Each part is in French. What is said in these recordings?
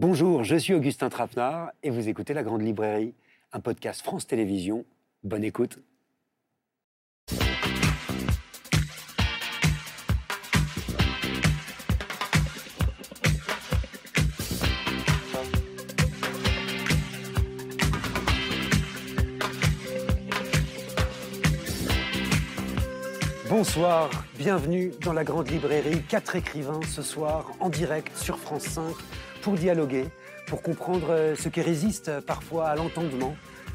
Bonjour, je suis Augustin Trapenard et vous écoutez La Grande Librairie, un podcast France Télévisions. Bonne écoute. Bonsoir, bienvenue dans la Grande Librairie. Quatre écrivains ce soir en direct sur France 5 pour dialoguer, pour comprendre euh, ce qui résiste parfois à l'entendement,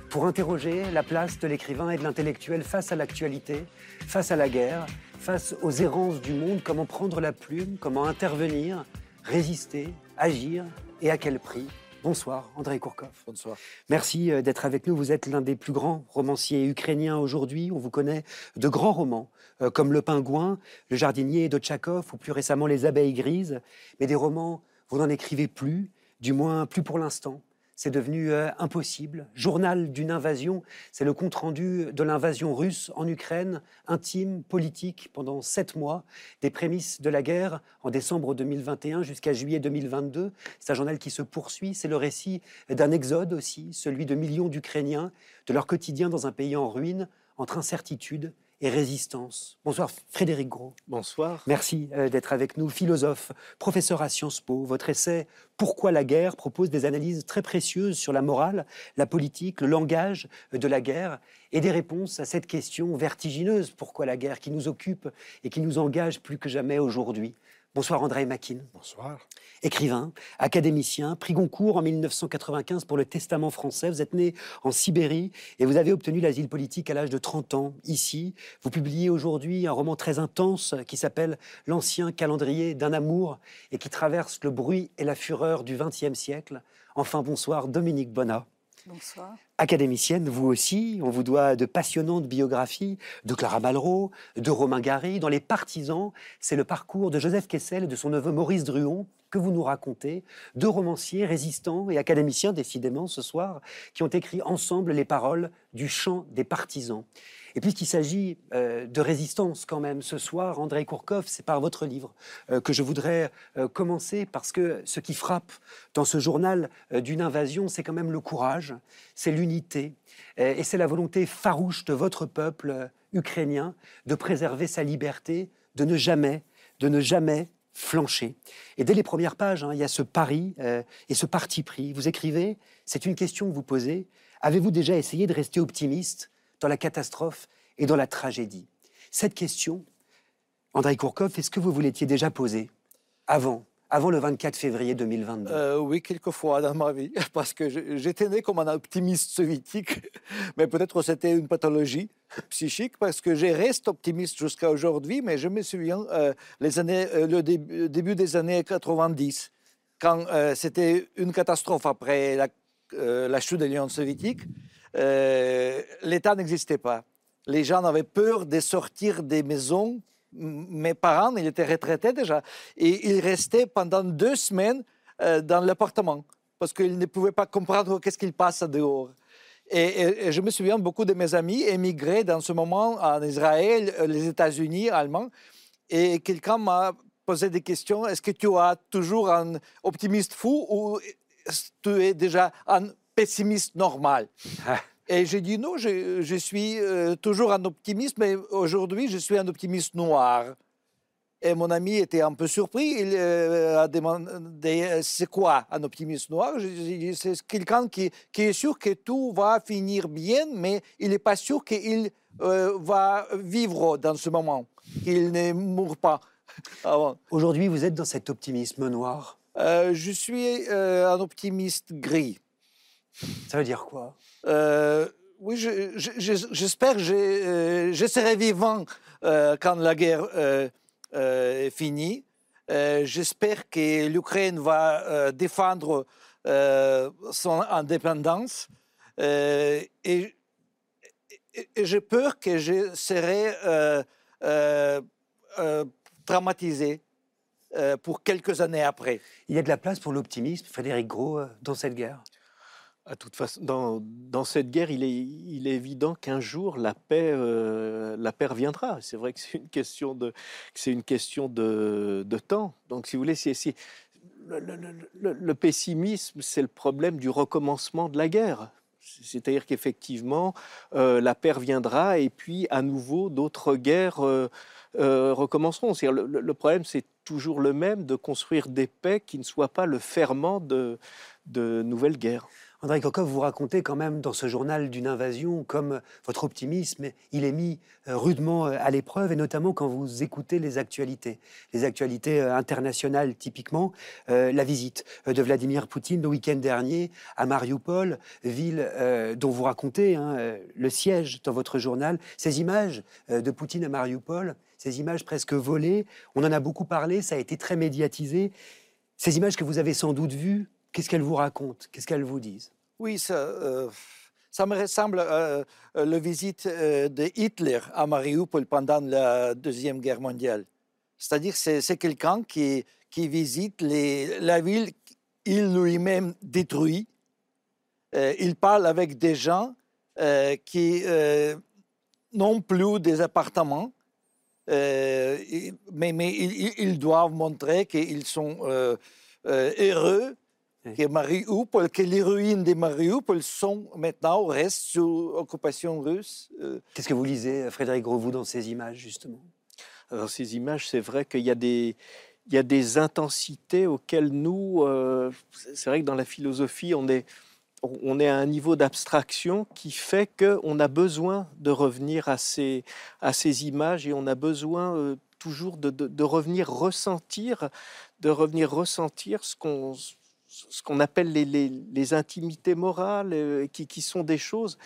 pour interroger la place de l'écrivain et de l'intellectuel face à l'actualité, face à la guerre, face aux errances du monde, comment prendre la plume, comment intervenir, résister, agir et à quel prix. Bonsoir, André Kourkov. Bonsoir. Merci euh, d'être avec nous. Vous êtes l'un des plus grands romanciers ukrainiens aujourd'hui. On vous connaît de grands romans, euh, comme Le Pingouin, Le Jardinier de Tchakov, ou plus récemment Les Abeilles Grises. Mais des romans, vous n'en écrivez plus, du moins plus pour l'instant. C'est devenu euh, impossible. Journal d'une invasion, c'est le compte-rendu de l'invasion russe en Ukraine, intime, politique, pendant sept mois, des prémices de la guerre en décembre 2021 jusqu'à juillet 2022. C'est un journal qui se poursuit, c'est le récit d'un exode aussi, celui de millions d'Ukrainiens, de leur quotidien dans un pays en ruine, entre incertitude et résistance. Bonsoir Frédéric Gros. Bonsoir. Merci euh, d'être avec nous, philosophe, professeur à Sciences Po. Votre essai Pourquoi la guerre propose des analyses très précieuses sur la morale, la politique, le langage de la guerre et des réponses à cette question vertigineuse pourquoi la guerre qui nous occupe et qui nous engage plus que jamais aujourd'hui? Bonsoir André Makin. Bonsoir. Écrivain, académicien, prix Goncourt en 1995 pour le Testament français. Vous êtes né en Sibérie et vous avez obtenu l'asile politique à l'âge de 30 ans ici. Vous publiez aujourd'hui un roman très intense qui s'appelle L'ancien calendrier d'un amour et qui traverse le bruit et la fureur du XXe siècle. Enfin, bonsoir Dominique Bonnat. Bonsoir. Académicienne, vous aussi, on vous doit de passionnantes biographies de Clara Malraux, de Romain Gary. Dans Les Partisans, c'est le parcours de Joseph Kessel et de son neveu Maurice Druon que vous nous racontez. Deux romanciers résistants et académiciens, décidément, ce soir, qui ont écrit ensemble les paroles du chant des partisans. Et puisqu'il s'agit euh, de résistance quand même ce soir, André Kourkov, c'est par votre livre euh, que je voudrais euh, commencer parce que ce qui frappe dans ce journal d'une invasion, c'est quand même le courage, c'est l'unité et c'est la volonté farouche de votre peuple ukrainien de préserver sa liberté, de ne jamais, de ne jamais flancher. Et dès les premières pages, hein, il y a ce pari et ce parti pris. Vous écrivez, c'est une question que vous posez. Avez-vous déjà essayé de rester optimiste dans la catastrophe et dans la tragédie. Cette question, André Kourkov, est-ce que vous vous l'étiez déjà posée avant avant le 24 février 2022 euh, Oui, quelquefois dans ma vie, parce que j'étais né comme un optimiste soviétique, mais peut-être c'était une pathologie psychique, parce que je reste optimiste jusqu'à aujourd'hui, mais je me souviens euh, les années, euh, le début, des années 90, quand c'était une catastrophe après la chute de l'Union soviétique, euh, l'État n'existait pas. Les gens avaient peur de sortir des maisons. Mes parents, ils étaient retraités déjà, et ils restaient pendant deux semaines euh, dans l'appartement parce qu'ils ne pouvaient pas comprendre qu'est-ce qu'il passe dehors. Et, je me souviens, beaucoup de mes amis émigraient dans ce moment en Israël, euh, les États-Unis, Allemands, et quelqu'un m'a posé des questions. Est-ce que tu as toujours un optimiste fou ou tu es déjà un pessimiste normal. Et j'ai dit non, je, suis euh, toujours un optimiste, mais aujourd'hui, je suis un optimiste noir. Et mon ami était un peu surpris. Il euh, a demandé euh, c'est quoi un optimiste noir? C'est quelqu'un qui, qui, est sûr que tout va finir bien, mais il n'est pas sûr qu'il va vivre dans ce moment, qu'il ne mourra pas. Aujourd'hui, vous êtes dans cet optimisme noir? Je suis un optimiste gris. Ça veut dire quoi? Euh, Oui, j'espère que euh, je, serai vivant euh, quand la guerre est finie. j'espère que l'Ukraine va défendre son indépendance. et, et j'ai peur que je serai traumatisé pour quelques années après. Il y a de la place pour l'optimisme, Frédéric Gros, dans cette guerre? Dans, cette guerre, il est, évident qu'un jour la paix, euh, la paix reviendra. C'est vrai que c'est une question de, c'est une question de, temps. Donc, si vous voulez, si, le, pessimisme, c'est le problème du recommencement de la guerre. C'est-à-dire qu'effectivement, euh, la paix viendra et puis à nouveau d'autres guerres euh, euh, recommenceront. Le, problème, c'est toujours le même de construire des paix qui ne soient pas le ferment de nouvelles guerres. André Kokov, vous racontez quand même dans ce journal d'une invasion comme votre optimisme, il est mis euh, rudement euh, à l'épreuve, et notamment quand vous écoutez les actualités, les actualités euh, internationales typiquement, la visite de Vladimir Poutine le week-end dernier à Mariupol, ville dont vous racontez hein, le siège dans votre journal, ces images de Poutine à Mariupol, ces images presque volées, on en a beaucoup parlé, ça a été très médiatisé. Ces images que vous avez sans doute vues, qu'est-ce qu'elles vous racontent? Qu'est-ce qu'elles vous disent? Oui, ça, euh, ça me ressemble à euh, la visite euh, de Hitler à Mariupol pendant la Deuxième Guerre mondiale. C'est-à-dire c'est, c'est quelqu'un qui, qui visite la ville qu'il lui-même détruit. il parle avec des gens qui n'ont plus des appartements, mais, mais ils, doivent montrer qu'ils sont heureux que Mariupol, que les ruines de Mariupol sont maintenant, restent sous occupation russe. Euh? Qu'est-ce que vous lisez, Frédéric Gros, dans ces images, justement? Dans ces images, c'est vrai qu'il y a des... Il y a des intensités auxquelles nous, euh, c'est vrai que dans la philosophie, on est, on est à un niveau d'abstraction qui fait qu'on a besoin de revenir à ces, à ces images et on a besoin euh, toujours de, de, de, revenir ressentir, de revenir ressentir ce qu'on ce qu'on appelle les, intimités morales, euh, qui, sont des choses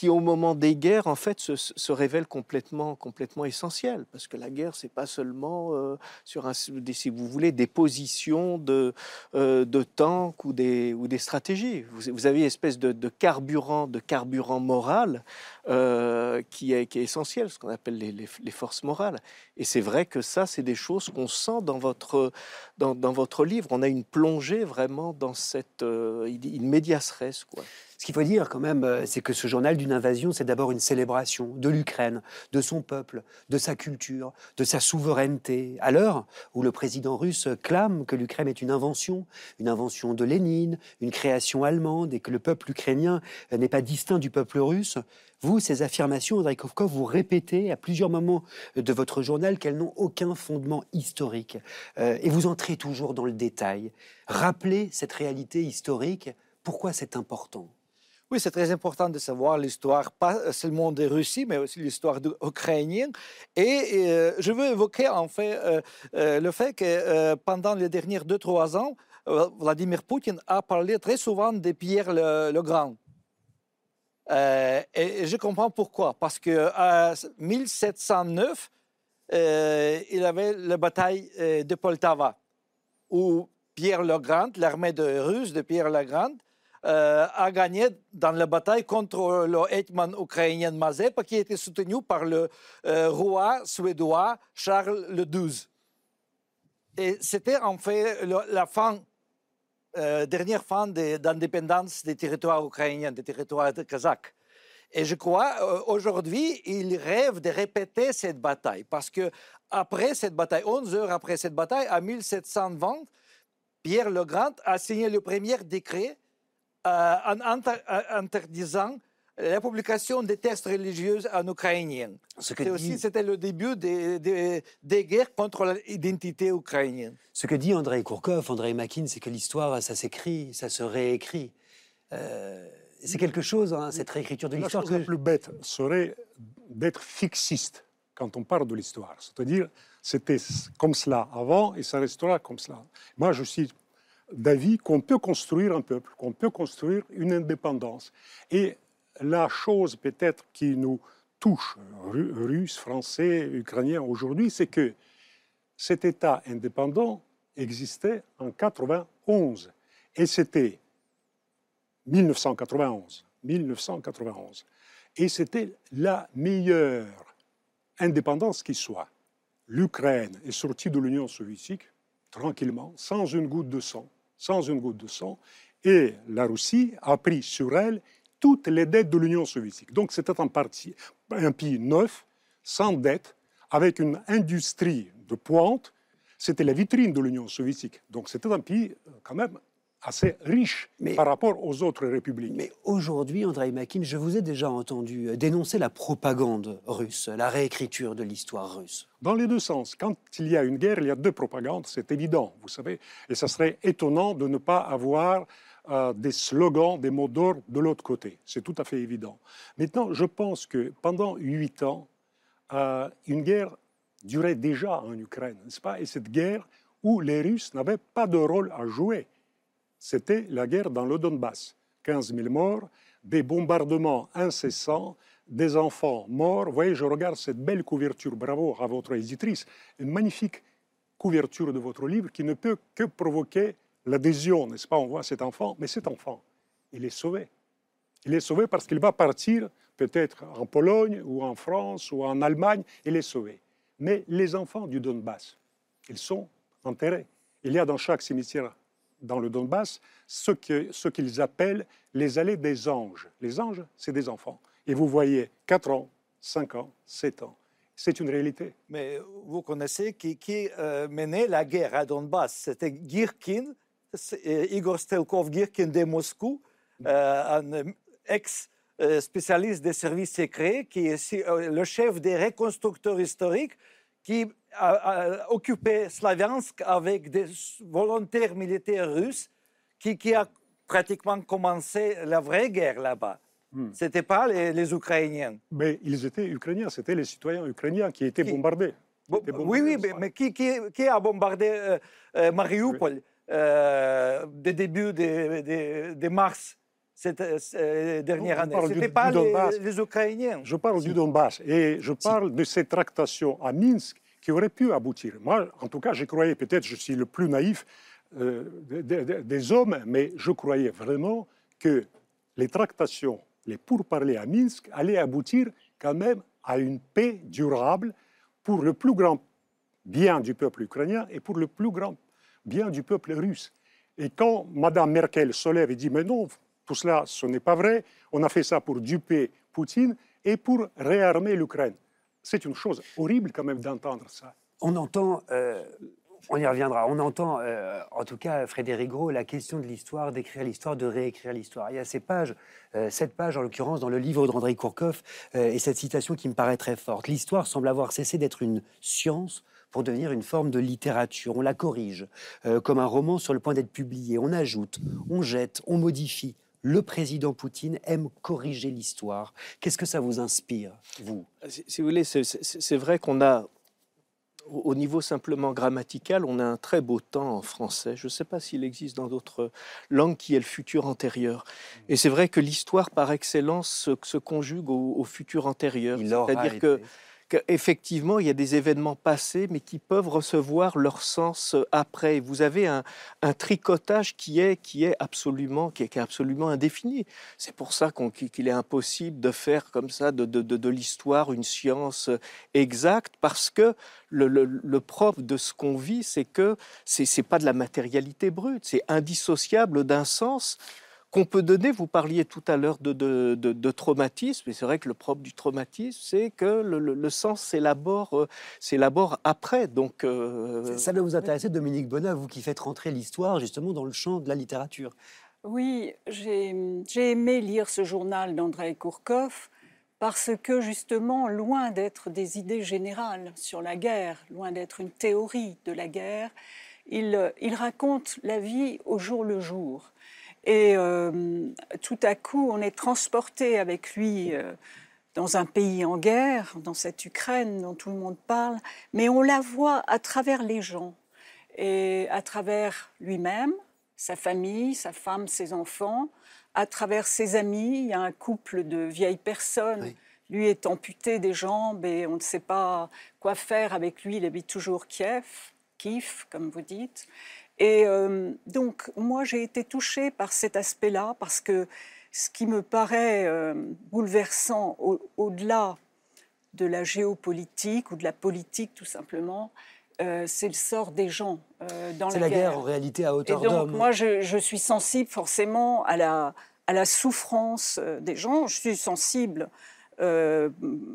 qui, au moment des guerres, en fait, se, révèlent complètement, complètement essentielles. Parce que la guerre, c'est pas seulement euh, sur, un, si vous voulez, des positions de, euh, de tanks ou des, ou des stratégies. Vous, avez une espèce de, carburant, de carburant moral qui, est, qui est essentiel, ce qu'on appelle les, les, forces morales. Et c'est vrai que ça, c'est des choses qu'on sent dans votre, dans, dans, votre livre. On a une plongée vraiment dans cette euh, une médias quoi. Ce qu'il faut dire quand même, euh, c'est que ce journal d'une invasion, c'est d'abord une célébration de l'Ukraine, de son peuple, de sa culture, de sa souveraineté. À l'heure où le président russe clame que l'Ukraine est une invention, une invention de Lénine, une création allemande, et que le peuple ukrainien n'est pas distinct du peuple russe, vous, ces affirmations, Andrei Kovkov, vous répétez à plusieurs moments de votre journal qu'elles n'ont aucun fondement historique. Euh, et vous entrez toujours dans le détail. Rappelez cette réalité historique. Pourquoi c'est important? Oui, c'est très important de savoir l'histoire, pas seulement de Russie, mais aussi l'histoire ukrainienne. Et euh, je veux évoquer en fait euh, euh, le fait que pendant les derniers deux, trois ans, Vladimir Poutine a parlé très souvent de Pierre le, Grand. et, je comprends pourquoi. Parce qu'en 1709, il avait la bataille de Poltava, où Pierre le Grand, l'armée de Russe de Pierre le Grand, euh, a gagné dans la bataille contre le hetman ukrainien Mazepa, qui était soutenu par le euh, roi suédois Charles le XII. Et c'était en fait la fin, euh, dernière fin d'indépendance des territoires ukrainiens, des territoires kazakhs. Et je crois, aujourd'hui, il rêve de répéter cette bataille, parce que après cette bataille, 11 heures après cette bataille, en 1720, Pierre le Grand a signé le premier décret euh, en interdisant la publication des textes religieux en ukrainien. C'était aussi c'était le début des, des, guerres contre l'identité ukrainienne. Ce que dit Andrei Kourkov, Andrei Makin, c'est que l'histoire, ça s'écrit, ça se réécrit. Euh, c'est quelque chose, hein, cette réécriture de l'histoire. La chose la plus bête serait d'être fixiste quand on parle de l'histoire. C'est-à-dire, c'était comme cela avant et ça restera comme cela. Moi, je suis d'avis qu'on peut construire un peuple, qu'on peut construire une indépendance. Et la chose peut-être qui nous touche, Russes, Français, Ukrainiens aujourd'hui, c'est que cet État indépendant existait en 91. Et c'était 1991. 1991. Et c'était la meilleure indépendance qui soit. L'Ukraine est sortie de l'Union soviétique tranquillement, sans une goutte de sang sans une goutte de sang, et la Russie a pris sur elle toutes les dettes de l'Union soviétique. Donc c'était un, un pays neuf, sans dette, avec une industrie de pointe, c'était la vitrine de l'Union soviétique. Donc c'était un pays euh, quand même assez riche par rapport aux autres républiques. Mais aujourd'hui, Andrei Makin, je vous ai déjà entendu euh, dénoncer la propagande russe, la réécriture de l'histoire russe. Dans les deux sens. Quand il y a une guerre, il y a deux propagandes, c'est évident, vous savez. Et ça serait étonnant de ne pas avoir euh, des slogans, des mots d'ordre de l'autre côté. C'est tout à fait évident. Maintenant, je pense que pendant huit ans, euh, une guerre durait déjà en Ukraine, n'est-ce pas? Et cette guerre où les Russes n'avaient pas de rôle à jouer c'était la guerre dans le Donbass. 15 000 morts, des bombardements incessants, des enfants morts. Vous voyez, je regarde cette belle couverture, bravo à votre éditrice, une magnifique couverture de votre livre qui ne peut que provoquer l'adhésion, n'est-ce pas? On voit cet enfant, mais cet enfant, il est sauvé. Il est sauvé parce qu'il va partir peut-être en Pologne ou en France ou en Allemagne, il est sauvé. Mais les enfants du Donbass, ils sont enterrés. Il y a dans chaque cimetière dans le Donbass ce qu'ils ce appellent les allées des anges. Les anges, c'est des enfants. Et vous voyez 4 ans, 5 ans, 7 ans. C'est une réalité. Mais vous connaissez qui, qui euh, menait la guerre à Donbass C'était Girkin, euh, Igor Stelkov-Girkin de Moscou, euh, un ex-spécialiste des services secrets, qui est le chef des reconstructeurs historiques, qui a, occupé Slaviansk avec des volontaires militaires russes qui, qui a pratiquement commencé la vraie guerre là-bas. Hmm. Ce n'était pas les, Ukrainiens. Mais ils étaient Ukrainiens, c'était les citoyens ukrainiens qui étaient bombardés. oui, oui, mais, qui, qui, a bombardé euh, euh, Mariupol euh, dès début de, de, mars cette dernière année. Ce pas les, les, Ukrainiens. Je parle du Donbass et je parle de ces tractations à Minsk qui aurait pu aboutir. Moi, en tout cas, je croyais, peut-être je suis le plus naïf euh, des, hommes, mais je croyais vraiment que les tractations, les pourparlers à Minsk allaient aboutir quand même à une paix durable pour le plus grand bien du peuple ukrainien et pour le plus grand bien du peuple russe. Et quand Mme Merkel se lève et dit Mais non, tout cela, ce n'est pas vrai, on a fait ça pour duper Poutine et pour réarmer l'Ukraine. C'est une chose horrible quand même d'entendre ça. On entend, euh, on y reviendra, on entend euh, en tout cas Frédéric Gros la question de l'histoire, d'écrire l'histoire, de réécrire l'histoire. Il y a ces pages, euh, cette page en l'occurrence dans le livre d'André Kourkov et cette citation qui me paraît très forte. L'histoire semble avoir cessé d'être une science pour devenir une forme de littérature. On la corrige, comme un roman sur le point d'être publié. On ajoute, on jette, on modifie, le président Poutine aime corriger l'histoire. Qu'est-ce que ça vous inspire, vous? Si, vous voulez, c'est vrai qu'on a, au niveau simplement grammatical, on a un très beau temps en français. Je ne sais pas s'il existe dans d'autres langues qui est le futur antérieur. Et c'est vrai que l'histoire par excellence se, conjugue au, futur antérieur. C'est-à-dire que effectivement, il y a des événements passés, mais qui peuvent recevoir leur sens euh, après. Vous avez un, tricotage qui est, qui est absolument, qui est, absolument indéfini. C'est pour ça qu'il est impossible de faire comme ça de, l'histoire une science euh, exacte, parce que le, le, propre de ce qu'on vit, c'est que c'est n'est pas de la matérialité brute, c'est indissociable d'un sens qu'on peut donner. Vous parliez tout à l'heure de, de, traumatisme, et c'est vrai que le propre du traumatisme, c'est que le, sens s'élabore, euh, s'élabore après. Donc, euh, ça doit vous intéresser, Dominique Bonnat, vous qui faites rentrer l'histoire justement dans le champ de la littérature. Oui, j'ai aimé lire ce journal d'André Kourkov parce que justement, loin d'être des idées générales sur la guerre, loin d'être une théorie de la guerre, il, il raconte la vie au jour le jour. Et euh, tout à coup, on est transporté avec lui euh, dans un pays en guerre, dans cette Ukraine dont tout le monde parle, mais on la voit à travers les gens et à travers lui-même, sa famille, sa femme, ses enfants, à travers ses amis. Il y a un couple de vieilles personnes. Lui est amputé des jambes et on ne sait pas quoi faire avec lui. Il habite toujours Kiev, Kiev, comme vous dites. Et euh, donc, moi, j'ai été touchée par cet aspect-là, parce que ce qui me paraît euh, bouleversant au-delà de la géopolitique ou de la politique, tout simplement, euh, c'est le sort des gens dans la, C'est la guerre en réalité à hauteur d'homme. Moi, je, je, suis sensible forcément à la, à la souffrance des gens. Je suis sensible euh,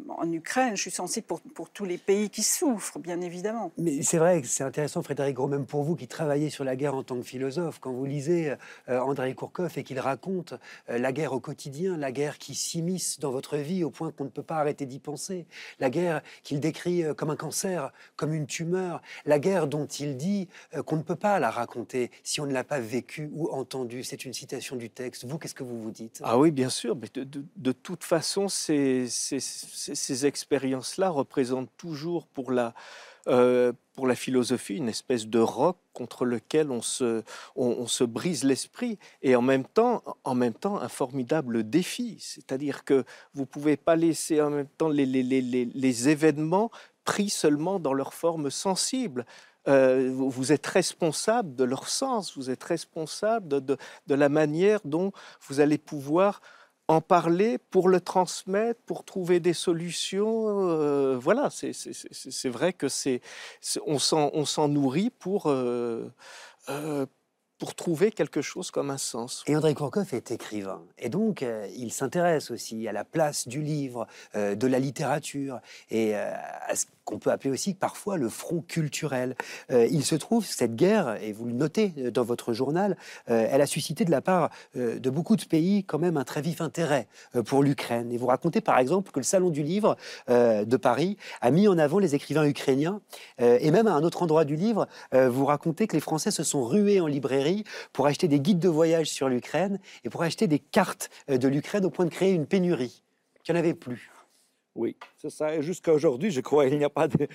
en Ukraine. Je suis sensible pour, pour, tous les pays qui souffrent, bien évidemment. Mais c'est vrai que c'est intéressant, Frédéric Gros, même pour vous qui travaillez sur la guerre en tant que philosophe, quand vous lisez euh, Andrei Kourkov et qu'il raconte euh, la guerre au quotidien, la guerre qui s'immisce dans votre vie au point qu'on ne peut pas arrêter d'y penser, la guerre qu'il décrit comme un cancer, comme une tumeur, la guerre dont il dit qu'on ne peut pas la raconter si on ne l'a pas vécue ou entendue. C'est une citation du texte. Vous, qu'est-ce que vous vous dites? Ah oui, bien sûr. Mais de, de, de toute façon, ces, ces, ces expériences-là représentent toujours pour la, euh, pour la philosophie une espèce de roc contre lequel on se, on, se brise l'esprit et en même temps, en même temps un formidable défi. C'est-à-dire que vous pouvez pas laisser en même temps les, les, les, les événements pris seulement dans leur forme sensible. Euh, vous êtes responsable de leur sens, vous êtes responsable de, de, la manière dont vous allez pouvoir en parler pour le transmettre, pour trouver des solutions. Euh, voilà, c'est vrai que c'est on s'en nourrit pour, euh, euh, pour trouver quelque chose comme un sens. Et André Kourkov est écrivain. Et donc, il s'intéresse aussi à la place du livre, de la littérature, et à ce qu'on peut appeler aussi parfois le front culturel. Euh, il se trouve, cette guerre, et vous le notez dans votre journal, euh, elle a suscité de la part euh, de beaucoup de pays quand même un très vif intérêt pour l'Ukraine. Et vous racontez par exemple que le Salon du Livre de Paris a mis en avant les écrivains ukrainiens, et même à un autre endroit du livre, vous racontez que les Français se sont rués en librairie pour acheter des guides de voyage sur l'Ukraine et pour acheter des cartes de l'Ukraine au point de créer une pénurie. Il n'y en avait plus. Oui, c'est ça. Jusqu'à aujourd'hui, je crois qu'il n'y a pas de,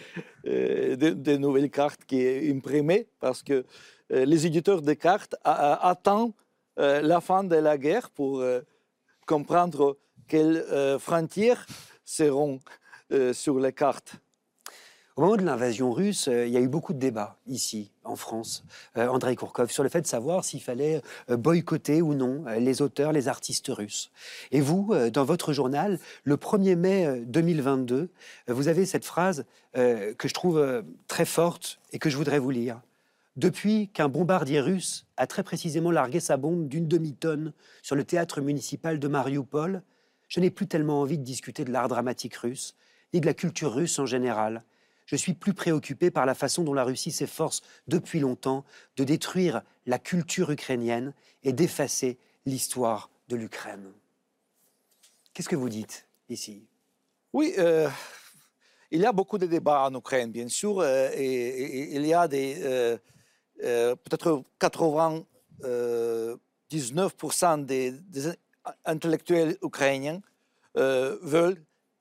euh, nouvelles cartes qui est imprimée parce que euh, les éditeurs de cartes attendent euh, la fin de la guerre pour comprendre quelles frontières seront sur les cartes. Au moment de l'invasion russe, il y a eu beaucoup de débats ici, en France, euh, Andrei Kourkov, sur le fait de savoir s'il fallait euh, boycotter ou non euh, les auteurs, les artistes russes. Et vous, euh, dans votre journal, le 1er mai 2022, vous avez cette phrase euh, que je trouve euh, très forte et que je voudrais vous lire. Depuis qu'un bombardier russe a très précisément largué sa bombe d'une demi-tonne sur le théâtre municipal de Mariupol, je n'ai plus tellement envie de discuter de l'art dramatique russe, ni de la culture russe en général je suis plus préoccupé par la façon dont la Russie s'efforce depuis longtemps de détruire la culture ukrainienne et d'effacer l'histoire de l'Ukraine. Qu'est-ce que vous dites ici? Oui, euh, il y a beaucoup de débats en Ukraine, bien sûr, euh, et, il y a euh, peut-être 99% des, des, intellectuels ukrainiens veulent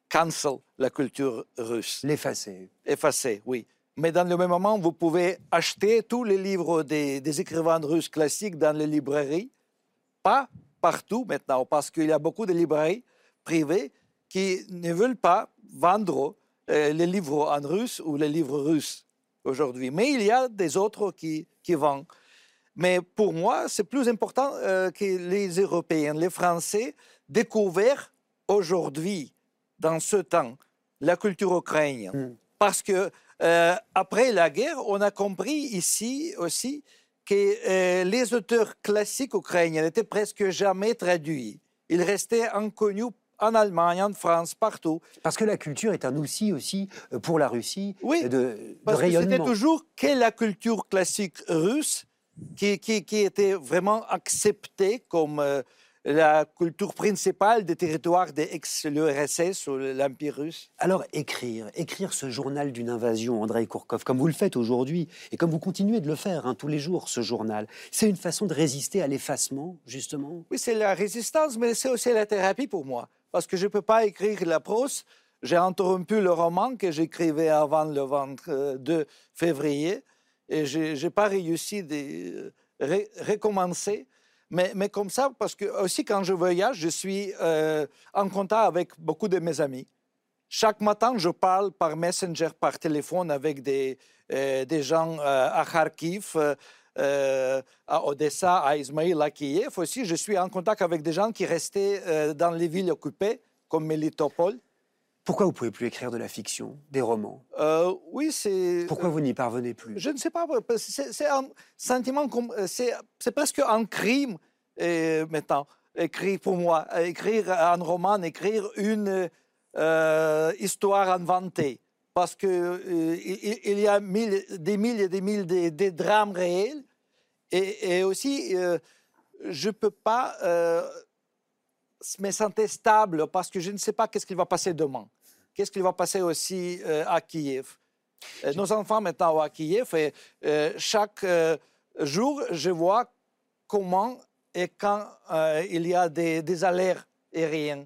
cancel la culture russe. L'effacer. Effacer, oui. Mais dans le même moment, vous pouvez acheter tous les livres des, des écrivains russes classiques dans les librairies. Pas partout maintenant, parce qu'il y a beaucoup de librairies privées qui ne veulent pas vendre euh, les livres en russe ou les livres russes aujourd'hui. Mais il y a des autres qui, qui vendent. Mais pour moi, c'est plus important euh, que les Européens, les Français, découvrent aujourd'hui dans ce temps la culture ukrainienne. Mm. Parce que euh, après la guerre, on a compris ici aussi que euh, les auteurs classiques ukrainiens n'étaient presque jamais traduits. Ils restaient inconnus en Allemagne, en France, partout. Parce que la culture est un outil aussi euh, pour la Russie oui, de, de parce rayonnement. C'était toujours que la culture classique russe qui, qui, qui était vraiment acceptée comme euh, la culture principale des territoires de l'ex-URSS ou l'Empire russe? Alors écrire, écrire ce journal d'une invasion, Andrei Kourkov, comme vous le faites aujourd'hui, et comme vous continuez de le faire hein, tous les jours, ce journal, c'est une façon de résister à l'effacement, justement? Oui, c'est la résistance, mais c'est aussi la thérapie pour moi, parce que je ne peux pas écrire la prose. J'ai interrompu le roman que j'écrivais avant le 22 février, et je n'ai pas réussi de ré recommencer. Mais, comme ça, parce que aussi quand je voyage, je suis euh, en contact avec beaucoup de mes amis. Chaque matin, je parle par Messenger, par téléphone avec des, euh, des gens euh, à Kharkiv, à Odessa, à Ismail, à Kiev. Aussi, je suis en contact avec des gens qui restaient dans les villes occupées, comme Melitopol. Pourquoi vous pouvez plus écrire de la fiction, des romans? Euh, Oui, c'est. Pourquoi vous n'y parvenez plus? Je ne sais pas. C'est un sentiment comme c'est presque un crime euh, maintenant. Écrire pour moi, écrire un roman, écrire une euh, histoire inventée. Parce qu'il il y a mille, des milliers et des milliers de, de drames réels. Et, et aussi, je ne peux pas me sentir stable parce que je ne sais pas qu'est-ce qu'il va passer demain. Qu'est-ce qu'il va passer aussi à Kiev. Nos enfants maintenant à Kiev et chaque jour, je vois comment et quand euh, il y a des, des alertes aériennes.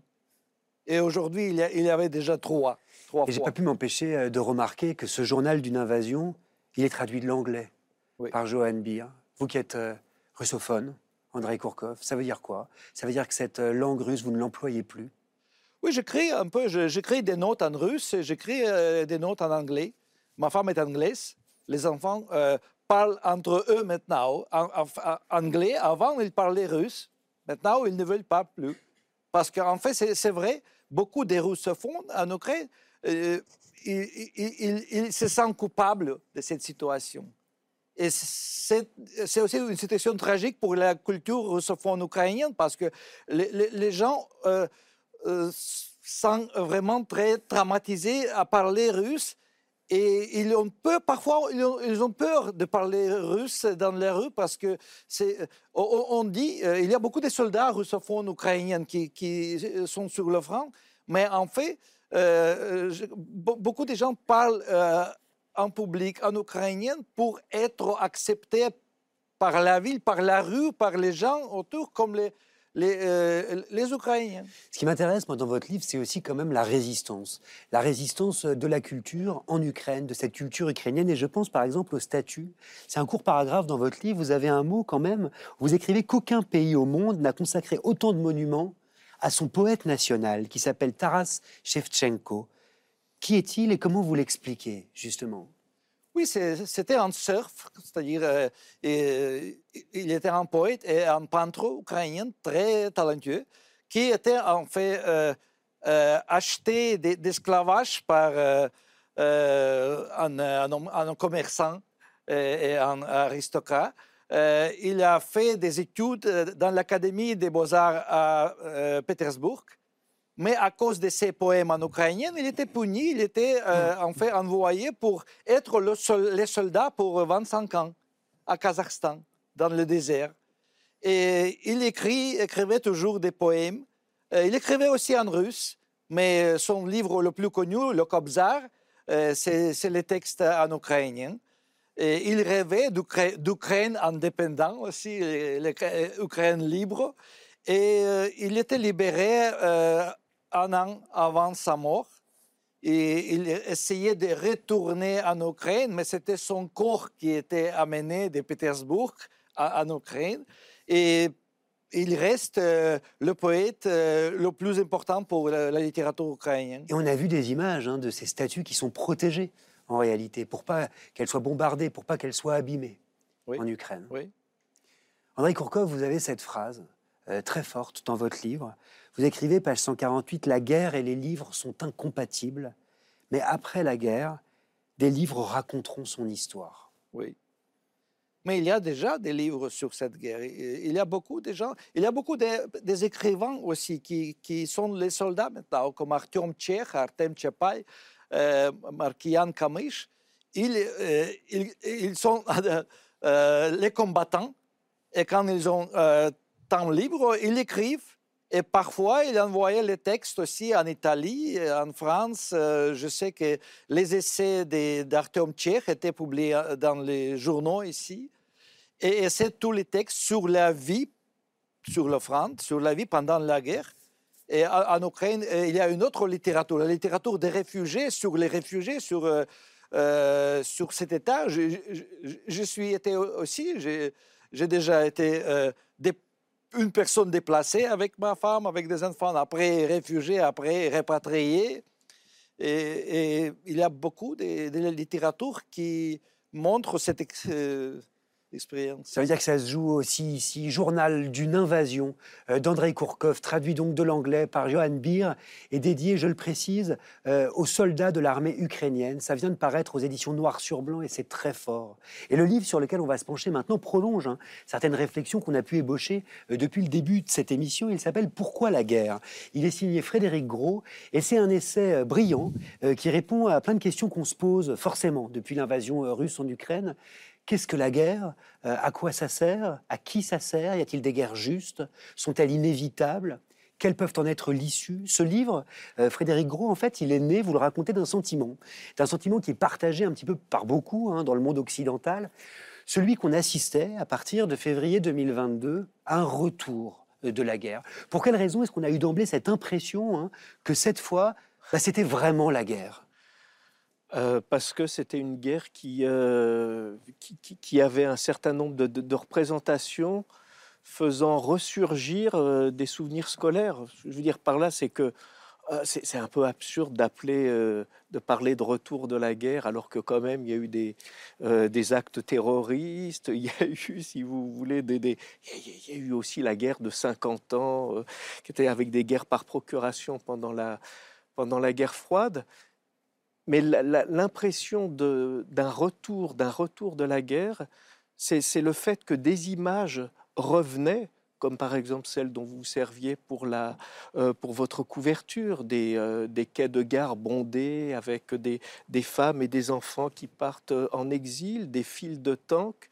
Et aujourd'hui, il, y avait déjà trois. trois et j'ai pas pu m'empêcher euh, de remarquer que ce journal d'une invasion, il est traduit de l'anglais par Johan Beer. Vous qui êtes euh, russophone, Andrei Kourkov, ça veut dire quoi? Ça veut dire que cette langue russe, vous ne l'employez plus? Oui, j'écris un peu. J'écris des notes en russe, j'écris des notes en anglais. Ma femme est anglaise. Les enfants parlent entre eux maintenant en, anglais. Avant, ils parlaient russe. Maintenant, ils ne veulent pas plus. Parce qu'en fait, c'est vrai, beaucoup des russophones en Ukraine, euh, ils, se sentent coupables de cette situation. Et c'est aussi une situation tragique pour la culture russophone ukrainienne parce que les, gens euh, euh, sont vraiment très traumatisés à parler russe et ils ont peur, parfois, ils ont, peur de parler russe dans les rues parce que on, dit, euh, il y a beaucoup de soldats russophones ukrainiens qui, qui sont sur le front, mais en fait, euh, beaucoup de gens parlent en public en ukrainien pour être acceptés par la ville, par la rue, par les gens autour, comme les, les, euh, les Ukrainiens. Ce qui m'intéresse, moi, dans votre livre, c'est aussi quand même la résistance. La résistance de la culture en Ukraine, de cette culture ukrainienne. Et je pense, par exemple, au statut. C'est un court paragraphe dans votre livre. Vous avez un mot quand même. Vous écrivez qu'aucun pays au monde n'a consacré autant de monuments à son poète national, qui s'appelle Taras Shevchenko. Qui est-il et comment vous l'expliquez, justement? Oui, c'était un surf, c'est-à-dire euh, il était un poète et un peintre ukrainien très talentueux qui était en fait euh, euh, acheté d'esclavage par un, commerçant et un aristocrate. il a fait des études dans l'Académie des beaux-arts à Pétersbourg mais à cause de ses poèmes en ukrainien, il était puni, il était euh, en fait envoyé pour être le, les soldats pour 25 ans à Kazakhstan, dans le désert. Et il écrit, écrivait toujours des poèmes. Euh, il écrivait aussi en russe, mais son livre le plus connu, Le Kobzar, euh, c'est les textes en ukrainien. Et il rêvait d'Ukraine indépendante aussi, l'Ukraine libre. Et il était libéré un an avant sa mort. Et il essayait de retourner en Ukraine, mais c'était son corps qui était amené de Pétersbourg en Ukraine. Et il reste euh, le poète euh, le plus important pour la, littérature ukrainienne. Et on a vu des images hein, de ces statues qui sont protégées en réalité, pour pas qu'elles soient bombardées, pour pas qu'elles soient abîmées en Ukraine. Oui. André Kourkov, vous avez cette phrase euh, très forte dans votre livre. Vous écrivez, page 148, La guerre et les livres sont incompatibles, mais après la guerre, des livres raconteront son histoire. Oui. Mais il y a déjà des livres sur cette guerre. Il y a beaucoup de gens, il y a beaucoup de, des écrivains aussi qui, sont les soldats maintenant, comme Artyom Tchekh, Artem Tchepay, euh, Markian Kamish. Ils, euh, ils, sont euh, les combattants et quand ils ont euh, temps libre, ils écrivent. Et parfois, il envoyait les textes aussi en Italie, en France. Euh, je sais que les essais d'Artem Tchekh étaient publiés euh, dans les journaux ici. Et, c'est tous les textes sur la vie sur le front, sur la vie pendant la guerre. Et en, Ukraine, euh, il y a une autre littérature, la littérature des réfugiés, sur les réfugiés, sur, sur cet état. Je, suis été aussi, j'ai déjà été une personne déplacée avec ma femme, avec des enfants, après réfugiés, après répatriés. Et, il y a beaucoup de, littérature qui montre cette, euh, Ça veut dire que ça se joue aussi ici. Journal d'une invasion euh, d'Andrei Kourkov, traduit donc de l'anglais par Johan Beer et dédié, je le précise, euh, aux soldats de l'armée ukrainienne. Ça vient de paraître aux éditions Noir sur Blanc et c'est très fort. Et le livre sur lequel on va se pencher maintenant prolonge hein, certaines réflexions qu'on a pu ébaucher euh, depuis le début de cette émission. Il s'appelle Pourquoi la guerre? Il est signé Frédéric Gros et c'est un essai euh, brillant qui répond à plein de questions qu'on se pose forcément depuis l'invasion russe en Ukraine. Qu'est-ce que la guerre? Euh, À quoi ça sert? À qui ça sert? Y a-t-il des guerres justes? Sont-elles inévitables? Quelles peuvent en être l'issue? Ce livre, euh, Frédéric Gros, en fait, il est né, vous le racontez, d'un sentiment. D'un sentiment qui est partagé un petit peu par beaucoup hein, dans le monde occidental. Celui qu'on assistait à partir de février 2022 à un retour de la guerre. Pour quelle raison est-ce qu'on a eu d'emblée cette impression hein, que cette fois, bah, c'était vraiment la guerre? Euh, parce que c'était une guerre qui, euh, avait un certain nombre de, représentations faisant ressurgir euh, des souvenirs scolaires. Je veux dire par là, c'est que c'est un peu absurde d'appeler, de parler de retour de la guerre, alors que quand même il y a eu des, actes terroristes, il y a eu, si vous voulez, il y a- eu aussi la guerre de 50 ans, qui était avec des guerres par procuration pendant la, pendant la guerre froide. Mais l'impression d'un retour, d'un retour de la guerre, c'est le fait que des images revenaient, comme par exemple celle dont vous serviez pour, euh, votre couverture, des, euh, des quais de gare bondés avec des, femmes et des enfants qui partent euh, en exil, des files de tanks,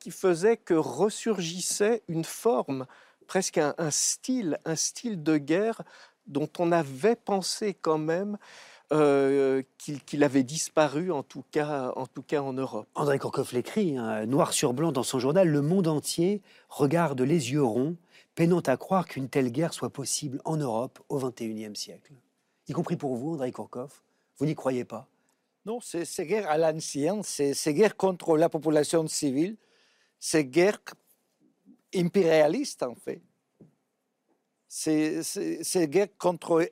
qui faisaient que ressurgissait une forme, presque un style, un style de guerre dont on avait pensé quand même euh, qu'il avait disparu, en tout cas en, tout cas en Europe. André Kourkov l'écrit, hein, noir sur blanc dans son journal, le monde entier regarde les yeux ronds, peinant à croire qu'une telle guerre soit possible en Europe au XXIe siècle. Y compris pour vous, André Kourkov Vous n'y croyez pas? Non, c'est c'est guerre à l'ancienne, c'est c'est guerre contre la population civile, c'est guerre impérialiste en fait. C'est guerre contre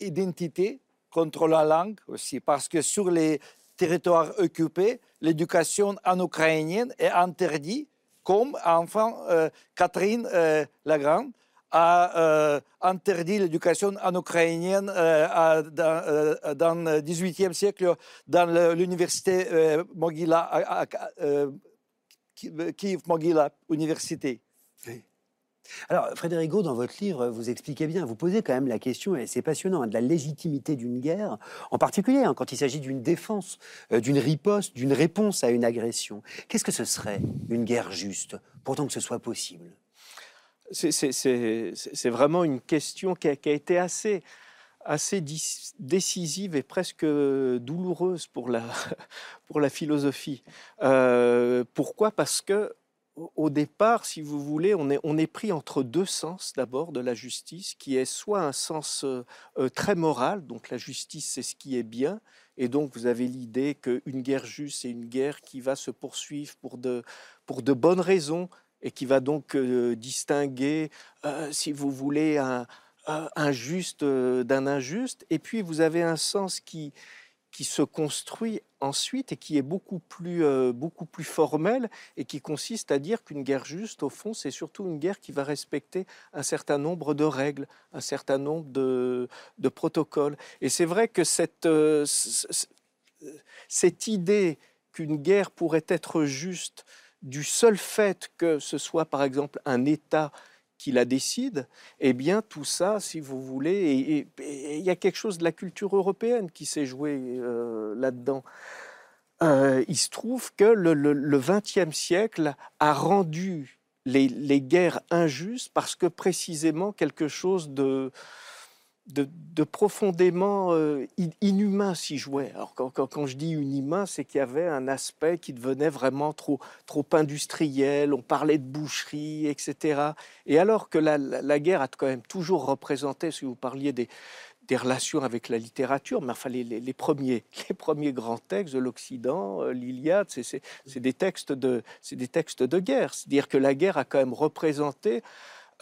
l'identité, contre la langue aussi, parce que sur les territoires occupés, l'éducation en ukrainienne est interdite, comme enfin euh, Catherine euh, la Grande a euh, interdit l'éducation en ukrainienne euh, dans, dans le XVIIIe siècle dans l'université Mogila, à- euh, Ki- Kiev Mogila Université. Alors, Frédéric Gau, dans votre livre, vous expliquez bien, vous posez quand même la question, et c'est passionnant, hein, de la légitimité d'une guerre, en particulier hein, quand il s'agit d'une défense, euh, d'une riposte, d'une réponse à une agression. Qu'est-ce que ce serait une guerre juste, pourtant que ce soit possible? C'est- vraiment une question qui a, été assez, assez décisive et presque douloureuse pour la, pour la philosophie. Euh, pourquoi? Parce que au- départ, si vous voulez, on est, pris entre deux sens d'abord de la justice, qui est soit un sens euh, euh, très moral, donc la justice c'est ce qui est bien, et donc vous avez l'idée qu'une guerre juste c'est une guerre qui va se poursuivre pour de, bonnes raisons, et qui va donc euh, distinguer, si vous voulez, un, juste d'un injuste. Et puis vous avez un sens qui se construit ensuite et qui est beaucoup plus, euh, beaucoup plus formel et qui consiste à dire qu'une guerre juste, au fond, c'est surtout une guerre qui va respecter un certain nombre de règles, un certain nombre de, de protocoles. Et c'est vrai que cette, euh, cette idée qu'une guerre pourrait être juste du seul fait que ce soit par exemple un État qui la décide, eh bien tout ça, si vous voulez, il y a quelque chose de la culture européenne qui s'est joué euh, là-dedans. Euh, il se trouve que le, 20e siècle a rendu les guerres injustes parce que précisément quelque chose de, de, profondément euh, in- inhumain s'y jouait. Alors quand, quand- je dis inhumain, c'est qu'il y avait un aspect qui devenait vraiment trop, trop industriel, on parlait de boucherie, etc. Et alors que la, guerre a quand même toujours représenté, si vous parliez des, relations avec la littérature, mais enfin les, premiers, les premiers grands textes de l'Occident, euh, l'Iliade, c'est des textes de, c'est des textes de guerre. C'est-à-dire que la guerre a quand même représenté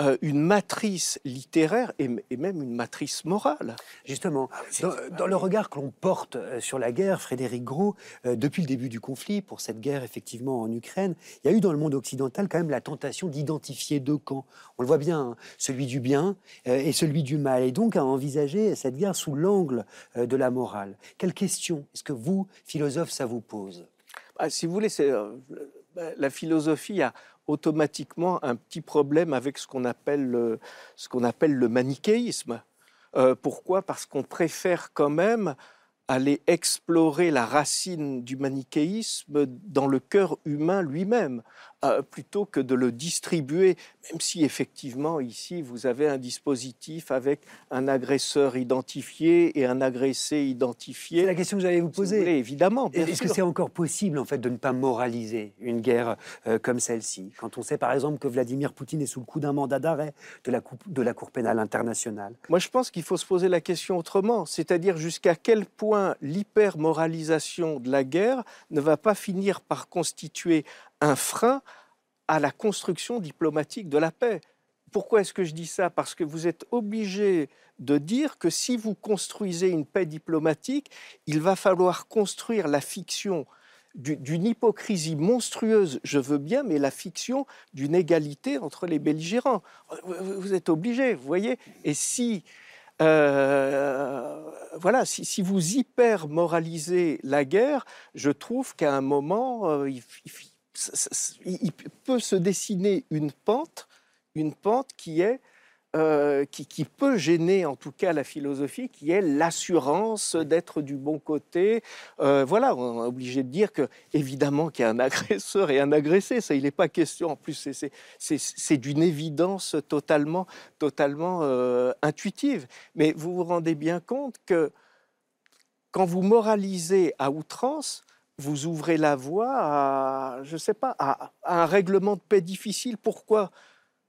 euh, une matrice littéraire et, même une matrice morale. Justement, ah, dans, le regard que l'on porte euh, sur la guerre, Frédéric Gros, euh, depuis le début du conflit, pour cette guerre effectivement en Ukraine, il y a eu dans le monde occidental quand même la tentation d'identifier deux camps. On le voit bien, hein, celui du bien et celui du mal, et donc à envisager cette guerre sous l'angle de la morale. Quelle question est-ce que vous, philosophe, ça vous pose? Ah, Si vous voulez, c'est la philosophie a automatiquement un petit problème avec ce qu'on appelle le, ce qu'on appelle le manichéisme. Euh, pourquoi? Parce qu'on préfère quand même aller explorer la racine du manichéisme dans le cœur humain lui-même. Euh, plutôt que de le distribuer, même si effectivement ici vous avez un dispositif avec un agresseur identifié et un agressé identifié. C'est la question que j'allais vous poser. évidemment. Est-ce que c'est encore possible en fait de ne pas moraliser une guerre euh, comme celle-ci? Quand on sait par exemple que Vladimir Poutine est sous le coup d'un mandat d'arrêt de la, de la Cour pénale internationale. Moi je pense qu'il faut se poser la question autrement, c'est-à-dire jusqu'à quel point l'hypermoralisation de la guerre ne va pas finir par constituer un frein à la construction diplomatique de la paix. Pourquoi est-ce que je dis ça? Parce que vous êtes obligé de dire que si vous construisez une paix diplomatique, il va falloir construire la fiction d'une hypocrisie monstrueuse, je veux bien, mais la fiction d'une égalité entre les belligérants. Vous êtes obligé, vous voyez? Et si, euh, voilà, si, vous hyper moralisez la guerre, je trouve qu'à un moment, euh, il peut se dessiner une pente, une pente qui est euh, qui, peut gêner en tout cas la philosophie, qui est l'assurance d'être du bon côté. Euh, voilà, on est obligé de dire que évidemment qu'il y a un agresseur et un agressé, ça il n'est pas question. En plus, c'est d'une évidence totalement, totalement euh, intuitive. Mais vous vous rendez bien compte que quand vous moralisez à outrance, vous ouvrez la voie à, je sais pas, à, un règlement de paix difficile. Pourquoi?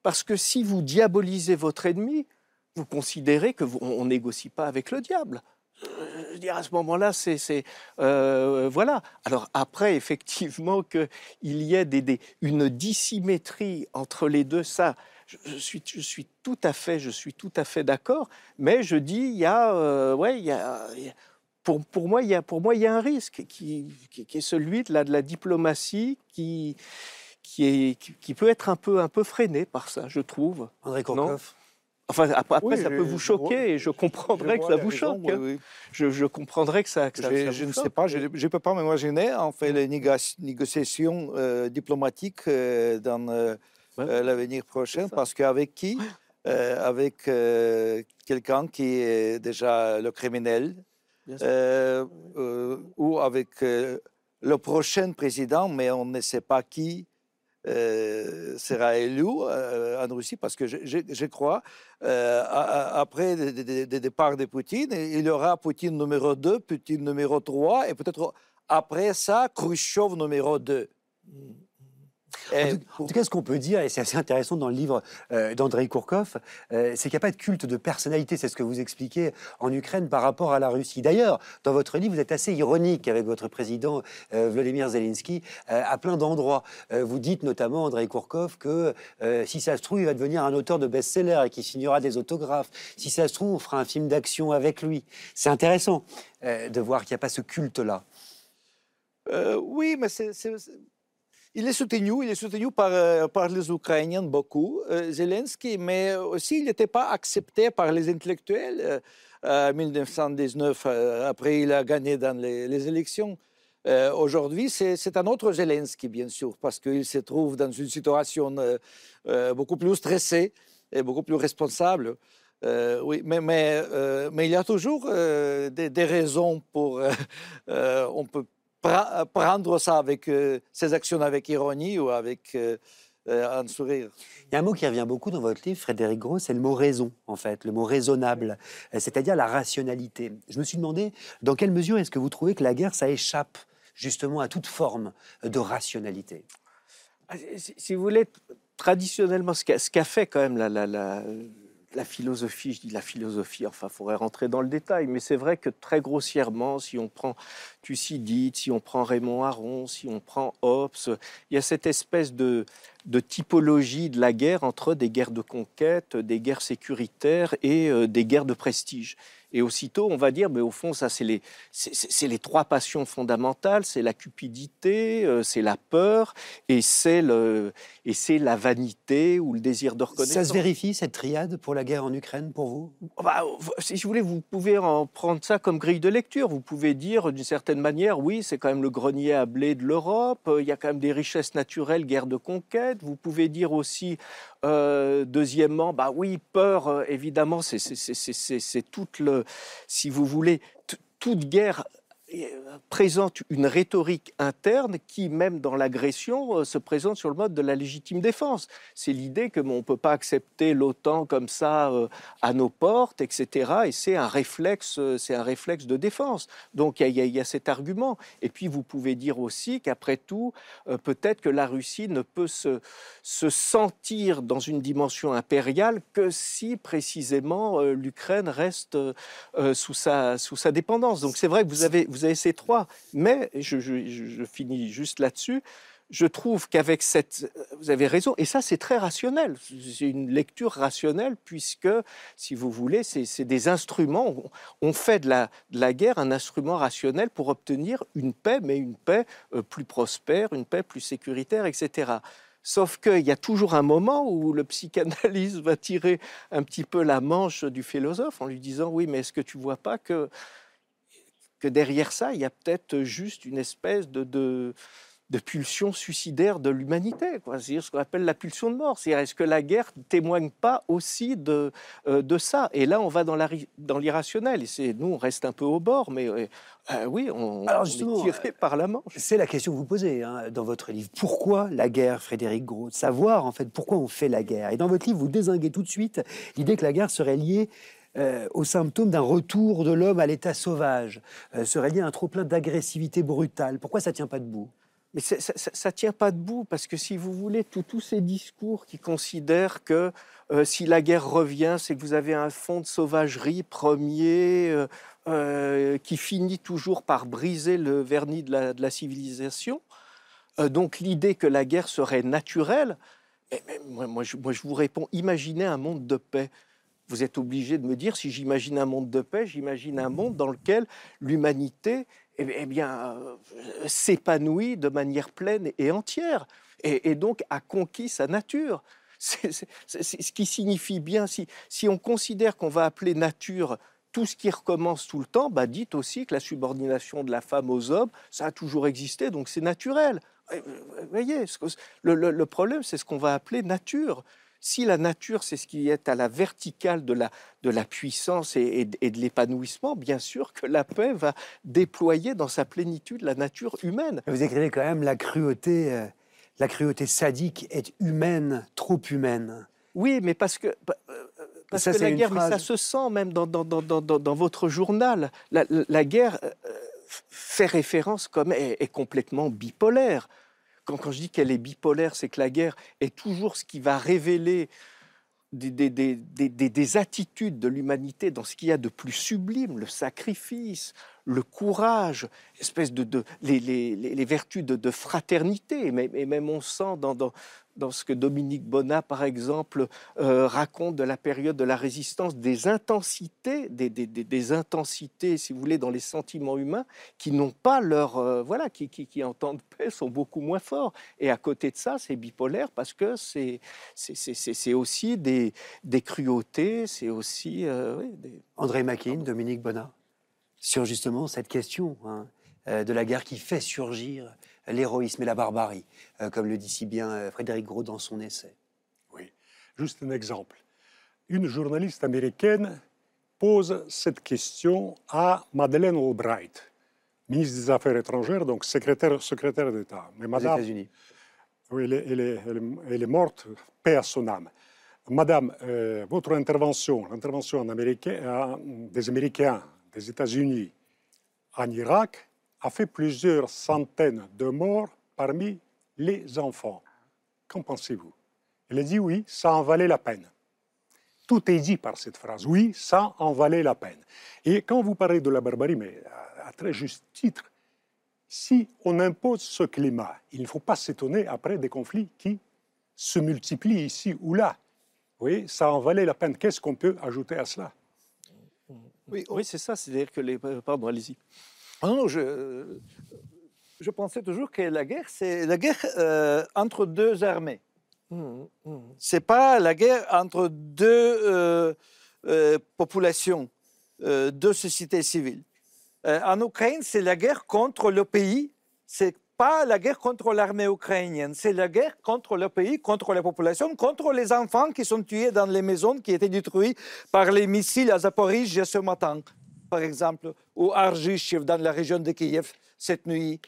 Parce que si vous diabolisez votre ennemi, vous considérez que on négocie pas avec le diable. Euh, je dire, à ce moment-là, c'est, euh, voilà. Alors après, effectivement, qu'il y ait une dissymétrie entre les deux, ça, je, suis, je suis tout à fait, je suis tout à fait d'accord. Mais je dis, il y a, euh, ouais, il y a pour, pour, moi, il y a, pour moi, il y a un risque qui, qui, est celui de la, de la diplomatie qui, qui, est, qui, peut être un peu, un peu freiné par ça, je trouve. André Kourkov Enfin, après, ça peut vous choquer et je comprendrais que ça vous choque. Je, comprendrais que ça, Je, ne sais pas, je ne peux pas m'imaginer en fait les négociations euh, diplomatiques euh, dans euh, l'avenir prochain, parce qu'avec qui? Avec quelqu'un qui est déjà le criminel, euh, euh, ou avec euh, le prochain président, mais on ne sait pas qui sera élu en Russie, parce que je, crois, après le départ de Poutine, il y aura Poutine numéro 2, Poutine numéro 3, et peut-être après ça, Khrushchev numéro 2. En tout, cas, ce qu'on peut dire, et c'est assez intéressant dans le livre euh, d'Andrei Kourkov, euh, c'est qu'il n'y a pas de culte de personnalité. C'est ce que vous expliquez en Ukraine par rapport à la Russie. D'ailleurs, dans votre livre, vous êtes assez ironique avec votre président euh, Vladimir Zelensky à plein d'endroits. vous dites notamment, Andrei Kourkov, que si ça se trouve, il va devenir un auteur de best-seller et qu'il signera des autographes. Si ça se trouve, on fera un film d'action avec lui. C'est intéressant de voir qu'il n'y a pas ce culte-là. oui, mais c'est il est soutenu, il est soutenu par, euh, les Ukrainiens beaucoup, euh, Zelensky, mais aussi il n'était pas accepté par les intellectuels. Euh, en 1919, après il a gagné dans les, élections. Aujourd'hui, c'est un autre Zelensky, bien sûr, parce qu'il se trouve dans une situation beaucoup plus stressée et beaucoup plus responsable. oui, mais, il y a toujours des, des, raisons pour. on peut prendre ça avec euh, ses actions avec ironie ou avec euh, euh, un sourire. Il y a un mot qui revient beaucoup dans votre livre, Frédéric Gros, c'est le mot raison, en fait, le mot raisonnable, c'est-à-dire la rationalité. Je me suis demandé dans quelle mesure est-ce que vous trouvez que la guerre, ça échappe justement à toute forme de rationalité? Ah, Si vous voulez, traditionnellement, ce qu'a fait quand même la, la philosophie, je dis la philosophie, enfin, il faudrait rentrer dans le détail, mais c'est vrai que très grossièrement, si on prend Thucydide, si on prend Raymond Aron, si on prend Hobbes, il y a cette espèce de, de typologie de la guerre entre des guerres de conquête, des guerres sécuritaires et euh, des guerres de prestige. Et aussitôt, on va dire, mais au fond, ça, c'est les, c'est les trois passions fondamentales, c'est la cupidité, euh, c'est la peur et c'est le, et c'est la vanité ou le désir de reconnaissance. Ça se vérifie cette triade pour la guerre en Ukraine pour vous? Bah, Si vous voulez, vous pouvez en prendre ça comme grille de lecture. Vous pouvez dire d'une certaine manière, oui, c'est quand même le grenier à blé de l'Europe. Il y a quand même des richesses naturelles, guerre de conquête. Vous pouvez dire aussi, euh, deuxièmement, bah oui, peur, euh, évidemment, c'est toute le, si vous voulez, toute guerre présente une rhétorique interne qui, même dans l'agression, euh, se présente sur le mode de la légitime défense. C'est l'idée que on ne peut pas accepter l'OTAN comme ça euh, à nos portes, etc. Et c'est un réflexe, c'est un réflexe de défense. Donc il y, a cet argument. Et puis vous pouvez dire aussi qu'après tout, peut-être que la Russie ne peut se, se sentir dans une dimension impériale que si précisément l'Ukraine reste sous sa sous sa dépendance. Donc c'est vrai que vous avez avez ces trois. Mais, je, finis juste là-dessus, je trouve qu'avec cette... Vous avez raison, et ça c'est très rationnel, c'est une lecture rationnelle, puisque, si vous voulez, c'est des instruments, on fait de la, de la, guerre un instrument rationnel pour obtenir une paix, mais une paix euh, plus prospère, une paix plus sécuritaire, etc. Sauf qu'il y a toujours un moment où le psychanalyste va tirer un petit peu la manche du philosophe en lui disant, oui, mais est-ce que tu vois pas que que derrière ça, il y a peut-être juste une espèce de, de, pulsion suicidaire de l'humanité, c'est ce qu'on appelle la pulsion de mort. C'est-à-dire, est-ce que la guerre ne témoigne pas aussi de, euh, de ça? Et là, on va dans, l'irrationnel. Et c'est, nous, on reste un peu au bord, mais euh, euh, oui, on, Alors est tiré par la manche. C'est la question que vous posez hein, dans votre livre. Pourquoi la guerre, Frédéric Gros? Savoir, en fait, pourquoi on fait la guerre. Et dans votre livre, vous désinguez tout de suite l'idée que la guerre serait liée euh, aux symptômes d'un retour de l'homme à l'état sauvage, euh, serait lié à un trop-plein d'agressivité brutale. Pourquoi ça ne tient pas debout? Mais ça ne tient pas debout parce que si vous voulez, tous ces discours qui considèrent que euh, si la guerre revient, c'est que vous avez un fond de sauvagerie premier qui finit toujours par briser le vernis de la, civilisation. donc l'idée que la guerre serait naturelle, je, moi, je, vous réponds, imaginez un monde de paix vous êtes obligé de me dire, si j'imagine un monde de paix, j'imagine un monde dans lequel l'humanité eh, eh bien, euh, s'épanouit de manière pleine et entière, et, donc a conquis sa nature. C'est ce qui signifie bien, si, on considère qu'on va appeler nature tout ce qui recommence tout le temps, bah dites aussi que la subordination de la femme aux hommes, ça a toujours existé, donc c'est naturel. Vous voyez, le problème, c'est ce qu'on va appeler nature. Si la nature, c'est ce qui est à la verticale de la, de la puissance et, de l'épanouissement, bien sûr que la paix va déployer dans sa plénitude la nature humaine. Vous écrivez quand même la cruauté, euh, la cruauté sadique est humaine, trop humaine. Oui, mais parce que euh, parce que la guerre, mais ça se sent même dans, dans, dans, dans votre journal. La, guerre euh, fait référence comme est, est complètement bipolaire quand, je dis qu'elle est bipolaire, c'est que la guerre est toujours ce qui va révéler des, attitudes de l'humanité dans ce qu'il y a de plus sublime, le sacrifice, le courage, de, les, vertus de, fraternité. Et même, on sent dans ce que Dominique Bonnat, par exemple, euh, raconte de la période de la résistance, des intensités, des, intensités, si vous voulez, dans les sentiments humains, qui n'ont pas leur, euh, voilà, qui, qui, en temps de paix sont beaucoup moins forts. Et à côté de ça, c'est bipolaire parce que c'est, c'est, aussi des, cruautés, c'est aussi euh, André Makin, Dominique Bonnat, sur justement cette question hein, de la guerre qui fait surgir l'héroïsme et la barbarie, euh, comme le dit si bien euh, Frédéric Gros dans son essai. Oui, juste un exemple. Une journaliste américaine pose cette question à Madeleine Albright, ministre des Affaires étrangères, donc secrétaire, secrétaire d'État. Mais Madame, États-Unis. Oui, elle est, elle, est, morte, paix à son âme. Madame, euh, votre intervention, l'intervention des Américains, des États-Unis en Irak, a fait plusieurs centaines de morts parmi les enfants. Qu'en pensez-vous? Elle a dit oui, ça en valait la peine. Tout est dit par cette phrase. Oui, ça en valait la peine. Et quand vous parlez de la barbarie, mais à, très juste titre, si on impose ce climat, il ne faut pas s'étonner après des conflits qui se multiplient ici ou là. Oui, ça en valait la peine. Qu'est-ce qu'on peut ajouter à cela? Oui, oui c'est ça. C'est-à-dire que les. Pardon, allez-y. Ah non, je, je pensais toujours que la guerre, c'est la guerre euh, entre deux armées. Ce mmh, mmh. C'est pas la guerre entre deux euh, euh, populations, deux sociétés civiles. en Ukraine, c'est la guerre contre le pays. C'est pas la guerre contre l'armée ukrainienne, c'est la guerre contre le pays, contre la population, contre les enfants qui sont tués dans les maisons qui étaient détruites par les missiles à Zaporizhia ce matin, par exemple, ou à Argishiv dans la région de Kiev cette nuit.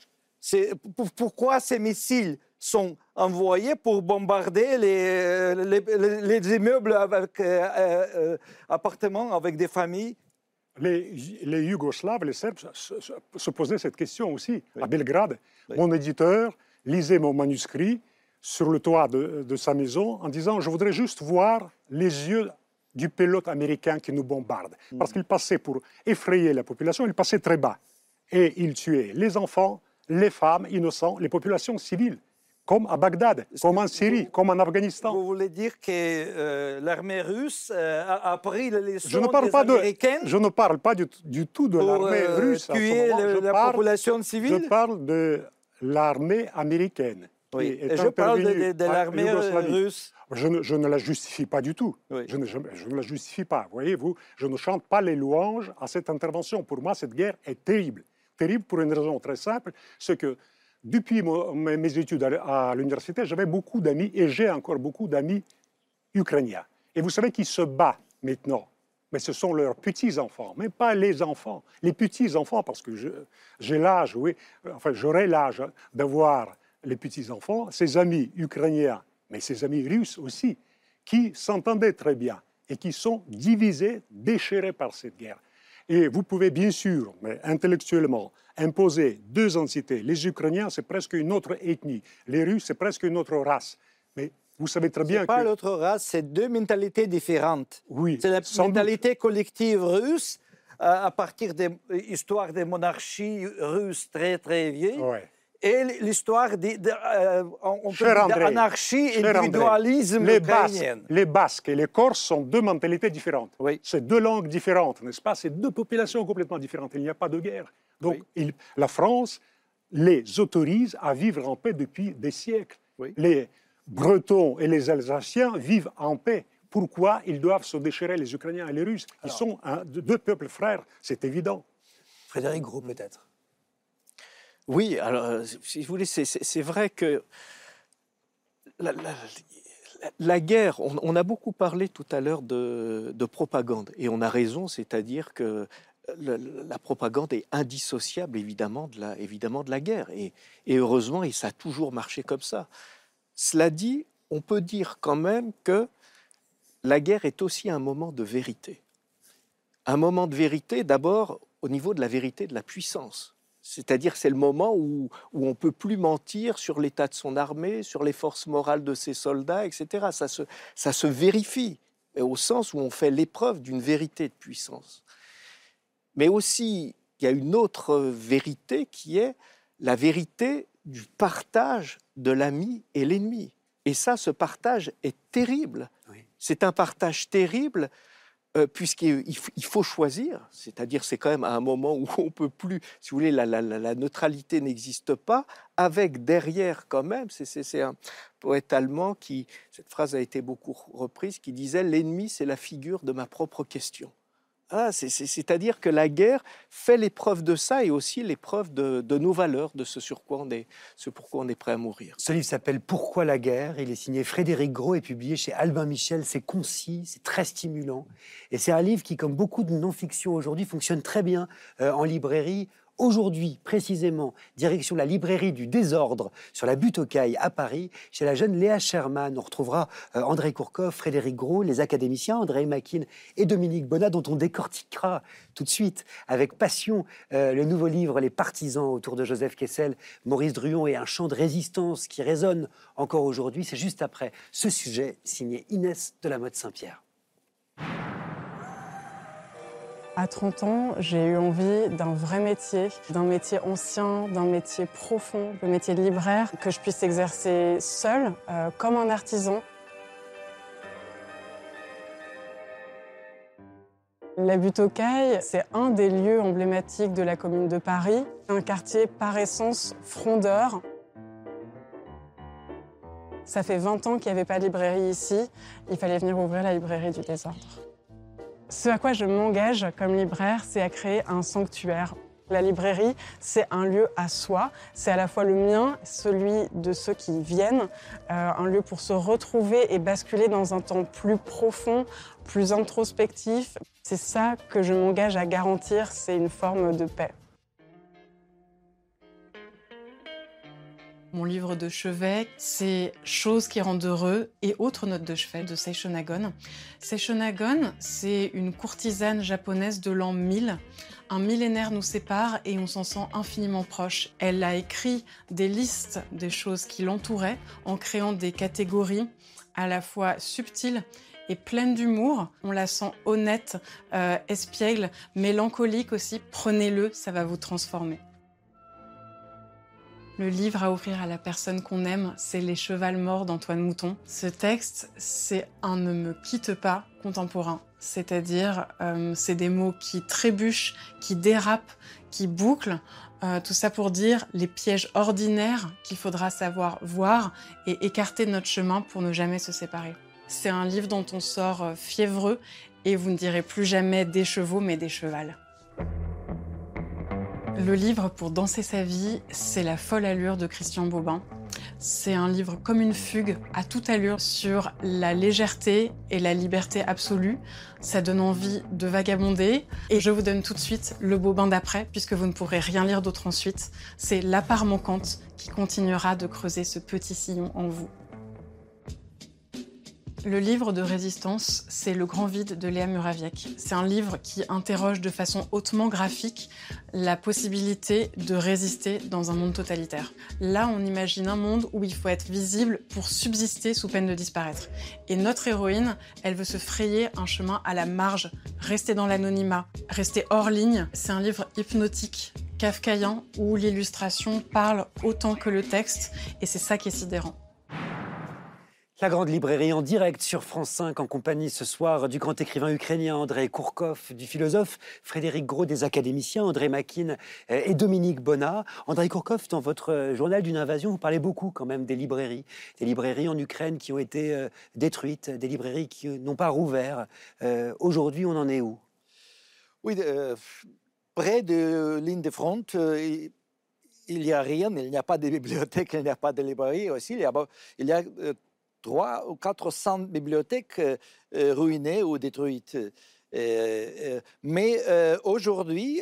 Pourquoi ces missiles sont envoyés pour bombarder les, les, immeubles avec euh, euh, appartements avec des familles? Les, les, Yougoslaves, les Serbes se, posaient cette question aussi. À Belgrade, mon éditeur lisait mon manuscrit sur le toit de, de, sa maison en disant Je voudrais juste voir les yeux du pilote américain qui nous bombarde. Mm. Parce qu'il passait pour effrayer la population, il passait très bas. Et il tuait les enfants, les femmes innocents, les populations civiles, comme à Bagdad, comme en Syrie, comme en Afghanistan. Vous voulez dire que euh, l'armée russe euh, a appris les leçons je ne parle des pas de, Je ne parle pas du, tout de l'armée euh, russe. Tuer la population civile? Je parle de l'armée américaine. Oui. Et je parle de, l'armée russe. Je ne, je ne, la justifie pas du tout. Je, ne, je, ne, la justifie pas. Voyez-vous, je ne chante pas les louanges à cette intervention. Pour moi, cette guerre est terrible terrible pour une raison très simple, c'est que depuis mes études à l'université, j'avais beaucoup d'amis et j'ai encore beaucoup d'amis ukrainiens. Et vous savez qui se bat maintenant? Mais ce sont leurs petits-enfants, mais pas les enfants, les petits-enfants, parce que j'ai l'âge, oui, enfin j'aurai l'âge d'avoir les petits-enfants, ces amis ukrainiens, mais ces amis russes aussi, qui s'entendaient très bien et qui sont divisés, déchirés par cette guerre. Et vous pouvez bien sûr, mais intellectuellement, imposer deux entités. Les Ukrainiens, c'est presque une autre ethnie. Les Russes, c'est presque une autre race. Mais vous savez très bien que... pas l'autre race, c'est deux mentalités différentes. Oui. C'est la mentalité collective russe à partir des histoires des monarchies russes très très vieilles. Ouais et l'histoire d'anarchie et individualisme les Basques, les Basques et les Corses sont deux mentalités différentes. Oui. C'est deux langues différentes, n'est-ce pas? C'est deux populations complètement différentes. Il n'y a pas de guerre. Donc la France les autorise à vivre en paix depuis des siècles. Les Bretons et les Alsaciens vivent en paix. Pourquoi ils doivent se déchirer, les Ukrainiens et les Russes Ils sont deux peuples frères, c'est évident. Frédéric Gros, peut-être oui, alors, euh, si vous voulez, c'est vrai que la, guerre, on, a beaucoup parlé tout à l'heure de, propagande, et on a raison, c'est-à-dire que la, propagande est indissociable évidemment de la, évidemment de la guerre, et, et heureusement, et ça a toujours marché comme ça. Cela dit, on peut dire quand même que la guerre est aussi un moment de vérité. Un moment de vérité, d'abord au niveau de la vérité de la puissance. C'est-à-dire c'est le moment où, on ne peut plus mentir sur l'état de son armée, sur les forces morales de ses soldats, etc. Ça se, ça se vérifie, au sens où on fait l'épreuve d'une vérité de puissance. Mais aussi, il y a une autre vérité qui est la vérité du partage de l'ami et l'ennemi. Et ça, ce partage est terrible. C'est un partage terrible puisqu'il faut choisir, c'est-à-dire c'est quand même à un moment où on peut plus, si vous voulez, la, neutralité n'existe pas, avec derrière quand même, c'est un poète allemand qui, cette phrase a été beaucoup reprise, qui disait l'ennemi c'est la figure de ma propre question. Ah, c'est-à-dire que la guerre fait l'épreuve de ça et aussi l'épreuve de, nos valeurs, de ce sur quoi on est, ce pourquoi on est prêt à mourir. Ce livre s'appelle Pourquoi la guerre? Il est signé Frédéric Gros et publié chez Albin Michel. C'est concis, c'est très stimulant. Et c'est un livre qui, comme beaucoup de non-fiction aujourd'hui, fonctionne très bien euh, en librairie Aujourd'hui, précisément, direction la librairie du désordre sur la butte aux cailles à Paris, chez la jeune Léa Sherman. On retrouvera euh, André Kourkov, Frédéric Gros, les académiciens André Makin et Dominique Bonnat, dont on décortiquera tout de suite avec passion euh, le nouveau livre Les partisans autour de Joseph Kessel, Maurice Druon et un chant de résistance qui résonne encore aujourd'hui. C'est juste après ce sujet signé Inès de la Motte Saint-Pierre. À 30 ans, j'ai eu envie d'un vrai métier, d'un métier ancien, d'un métier profond, le métier de libraire, que je puisse exercer seul, euh, comme un artisan. La butte aux Cailles, c'est un des lieux emblématiques de la commune de Paris, un quartier par essence frondeur. Ça fait 20 ans qu'il n'y avait pas de librairie ici, il fallait venir ouvrir la librairie du désordre. Ce à quoi je m'engage comme libraire, c'est à créer un sanctuaire. La librairie, c'est un lieu à soi, c'est à la fois le mien, celui de ceux qui viennent, euh, un lieu pour se retrouver et basculer dans un temps plus profond, plus introspectif. C'est ça que je m'engage à garantir, c'est une forme de paix. Mon livre de chevet, c'est Choses qui rendent heureux et autres notes de chevet de Seishonagon. Seishonagon, c'est une courtisane japonaise de l'an 1000. Un millénaire nous sépare et on s'en sent infiniment proche. Elle a écrit des listes des choses qui l'entouraient en créant des catégories à la fois subtiles et pleine d'humour. On la sent honnête, euh, espiègle, mélancolique aussi. Prenez-le, ça va vous transformer. Le livre à offrir à la personne qu'on aime, c'est Les Chevals morts d'Antoine Mouton. Ce texte, c'est un ne me quitte pas contemporain. C'est-à-dire, euh, c'est des mots qui trébuchent, qui dérapent, qui bouclent. Euh, tout ça pour dire les pièges ordinaires qu'il faudra savoir voir et écarter de notre chemin pour ne jamais se séparer. C'est un livre dont on sort euh, fiévreux et vous ne direz plus jamais des chevaux mais des chevals. Le livre pour danser sa vie, c'est La folle allure de Christian Bobin. C'est un livre comme une fugue à toute allure sur la légèreté et la liberté absolue. Ça donne envie de vagabonder. Et je vous donne tout de suite le Bobin d'après, puisque vous ne pourrez rien lire d'autre ensuite. C'est la part manquante qui continuera de creuser ce petit sillon en vous. Le livre de résistance, c'est Le grand vide de Léa Muraviec. C'est un livre qui interroge de façon hautement graphique la possibilité de résister dans un monde totalitaire. Là, on imagine un monde où il faut être visible pour subsister sous peine de disparaître. Et notre héroïne, elle veut se frayer un chemin à la marge, rester dans l'anonymat, rester hors ligne. C'est un livre hypnotique kafkaïen où l'illustration parle autant que le texte et c'est ça qui est sidérant. La Grande Librairie en direct sur France 5 en compagnie ce soir du grand écrivain ukrainien André Kourkov, du philosophe Frédéric Gros, des académiciens André Makin euh, et Dominique Bonnat. André Kourkov, dans votre euh, journal d'une invasion, vous parlez beaucoup quand même des librairies. Des librairies en Ukraine qui ont été euh, détruites, des librairies qui n'ont pas rouvert. Aujourd'hui, on en est où? Oui, près de ligne de front, il n'y a rien, il n'y a pas de bibliothèque, il n'y a pas de librairie aussi. Il y a, il y a trois ou 400 bibliothèques euh, euh, ruinées ou détruites. Euh, mais aujourd'hui,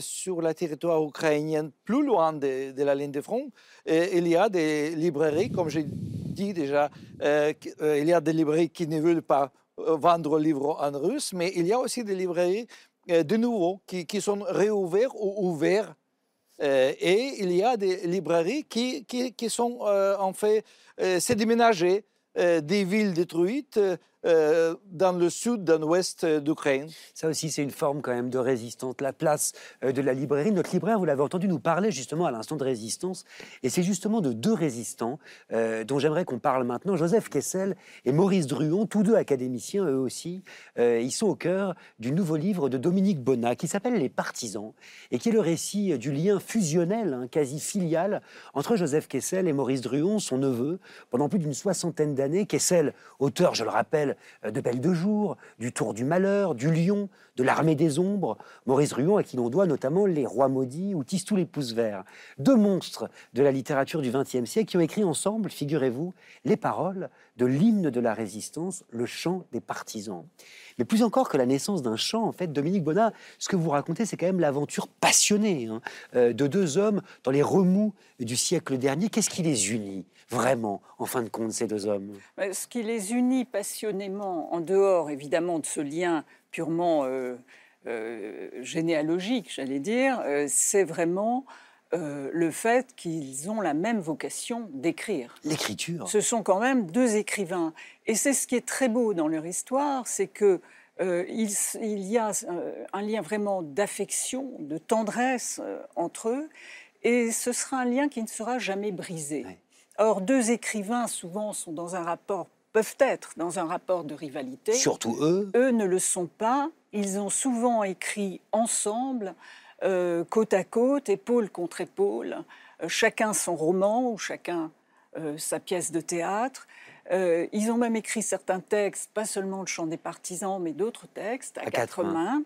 sur le territoire ukrainien, plus loin de, la ligne de front, il y a des librairies, comme j'ai dit déjà, il y a des librairies qui ne veulent pas vendre livres en russe, mais il y a aussi des librairies de nouveau qui, sont réouvertes ou ouvertes. et il y a des librairies qui, qui, qui sont en fait euh, des villes détruites euh, dans le sud, dans l'ouest d'Ukraine. Ça aussi, c'est une forme quand même de résistance. La place euh, de la librairie. Notre libraire, vous l'avez entendu nous parler justement à l'instant de résistance. Et c'est justement de deux résistants euh, dont j'aimerais qu'on parle maintenant. Joseph Kessel et Maurice Druon, tous deux académiciens, eux aussi. ils sont au cœur du nouveau livre de Dominique Bonnat qui s'appelle Les Partisans et qui est le récit du lien fusionnel, hein, quasi filial, entre Joseph Kessel et Maurice Druon, son neveu, pendant plus d'une soixantaine d'années. Kessel, auteur, je le rappelle, euh, de Belle de Jour, du Tour du Malheur, du Lion, de l'Armée des Ombres, Maurice Ruon, à qui l'on doit notamment Les Rois Maudits ou Tisse tous les pouces verts. Deux monstres de la littérature du XXe siècle qui ont écrit ensemble, figurez-vous, les paroles de l'hymne de la résistance, le chant des partisans. Mais plus encore que la naissance d'un chant, en fait, Dominique Bonnat, ce que vous racontez, c'est quand même l'aventure passionnée hein, euh, de deux hommes dans les remous du siècle dernier. Qu'est-ce qui les unit? Vraiment, en fin de compte, ces deux hommes Ce qui les unit passionnément, en dehors évidemment de ce lien purement euh, euh, généalogique, j'allais dire, c'est vraiment le fait qu'ils ont la même vocation d'écrire. L'écriture. Ce sont quand même deux écrivains. Et c'est ce qui est très beau dans leur histoire, c'est que euh, il, il, y a un lien vraiment d'affection, de tendresse entre eux, et ce sera un lien qui ne sera jamais brisé. Or, deux écrivains souvent sont dans un rapport, peuvent être dans un rapport de rivalité. Surtout eux. Eux ne le sont pas. Ils ont souvent écrit ensemble, côte à côte, épaule contre épaule, chacun son roman ou chacun sa pièce de théâtre. Euh, ils ont même écrit certains textes, pas seulement le chant des partisans, mais d'autres textes à, quatre, mains.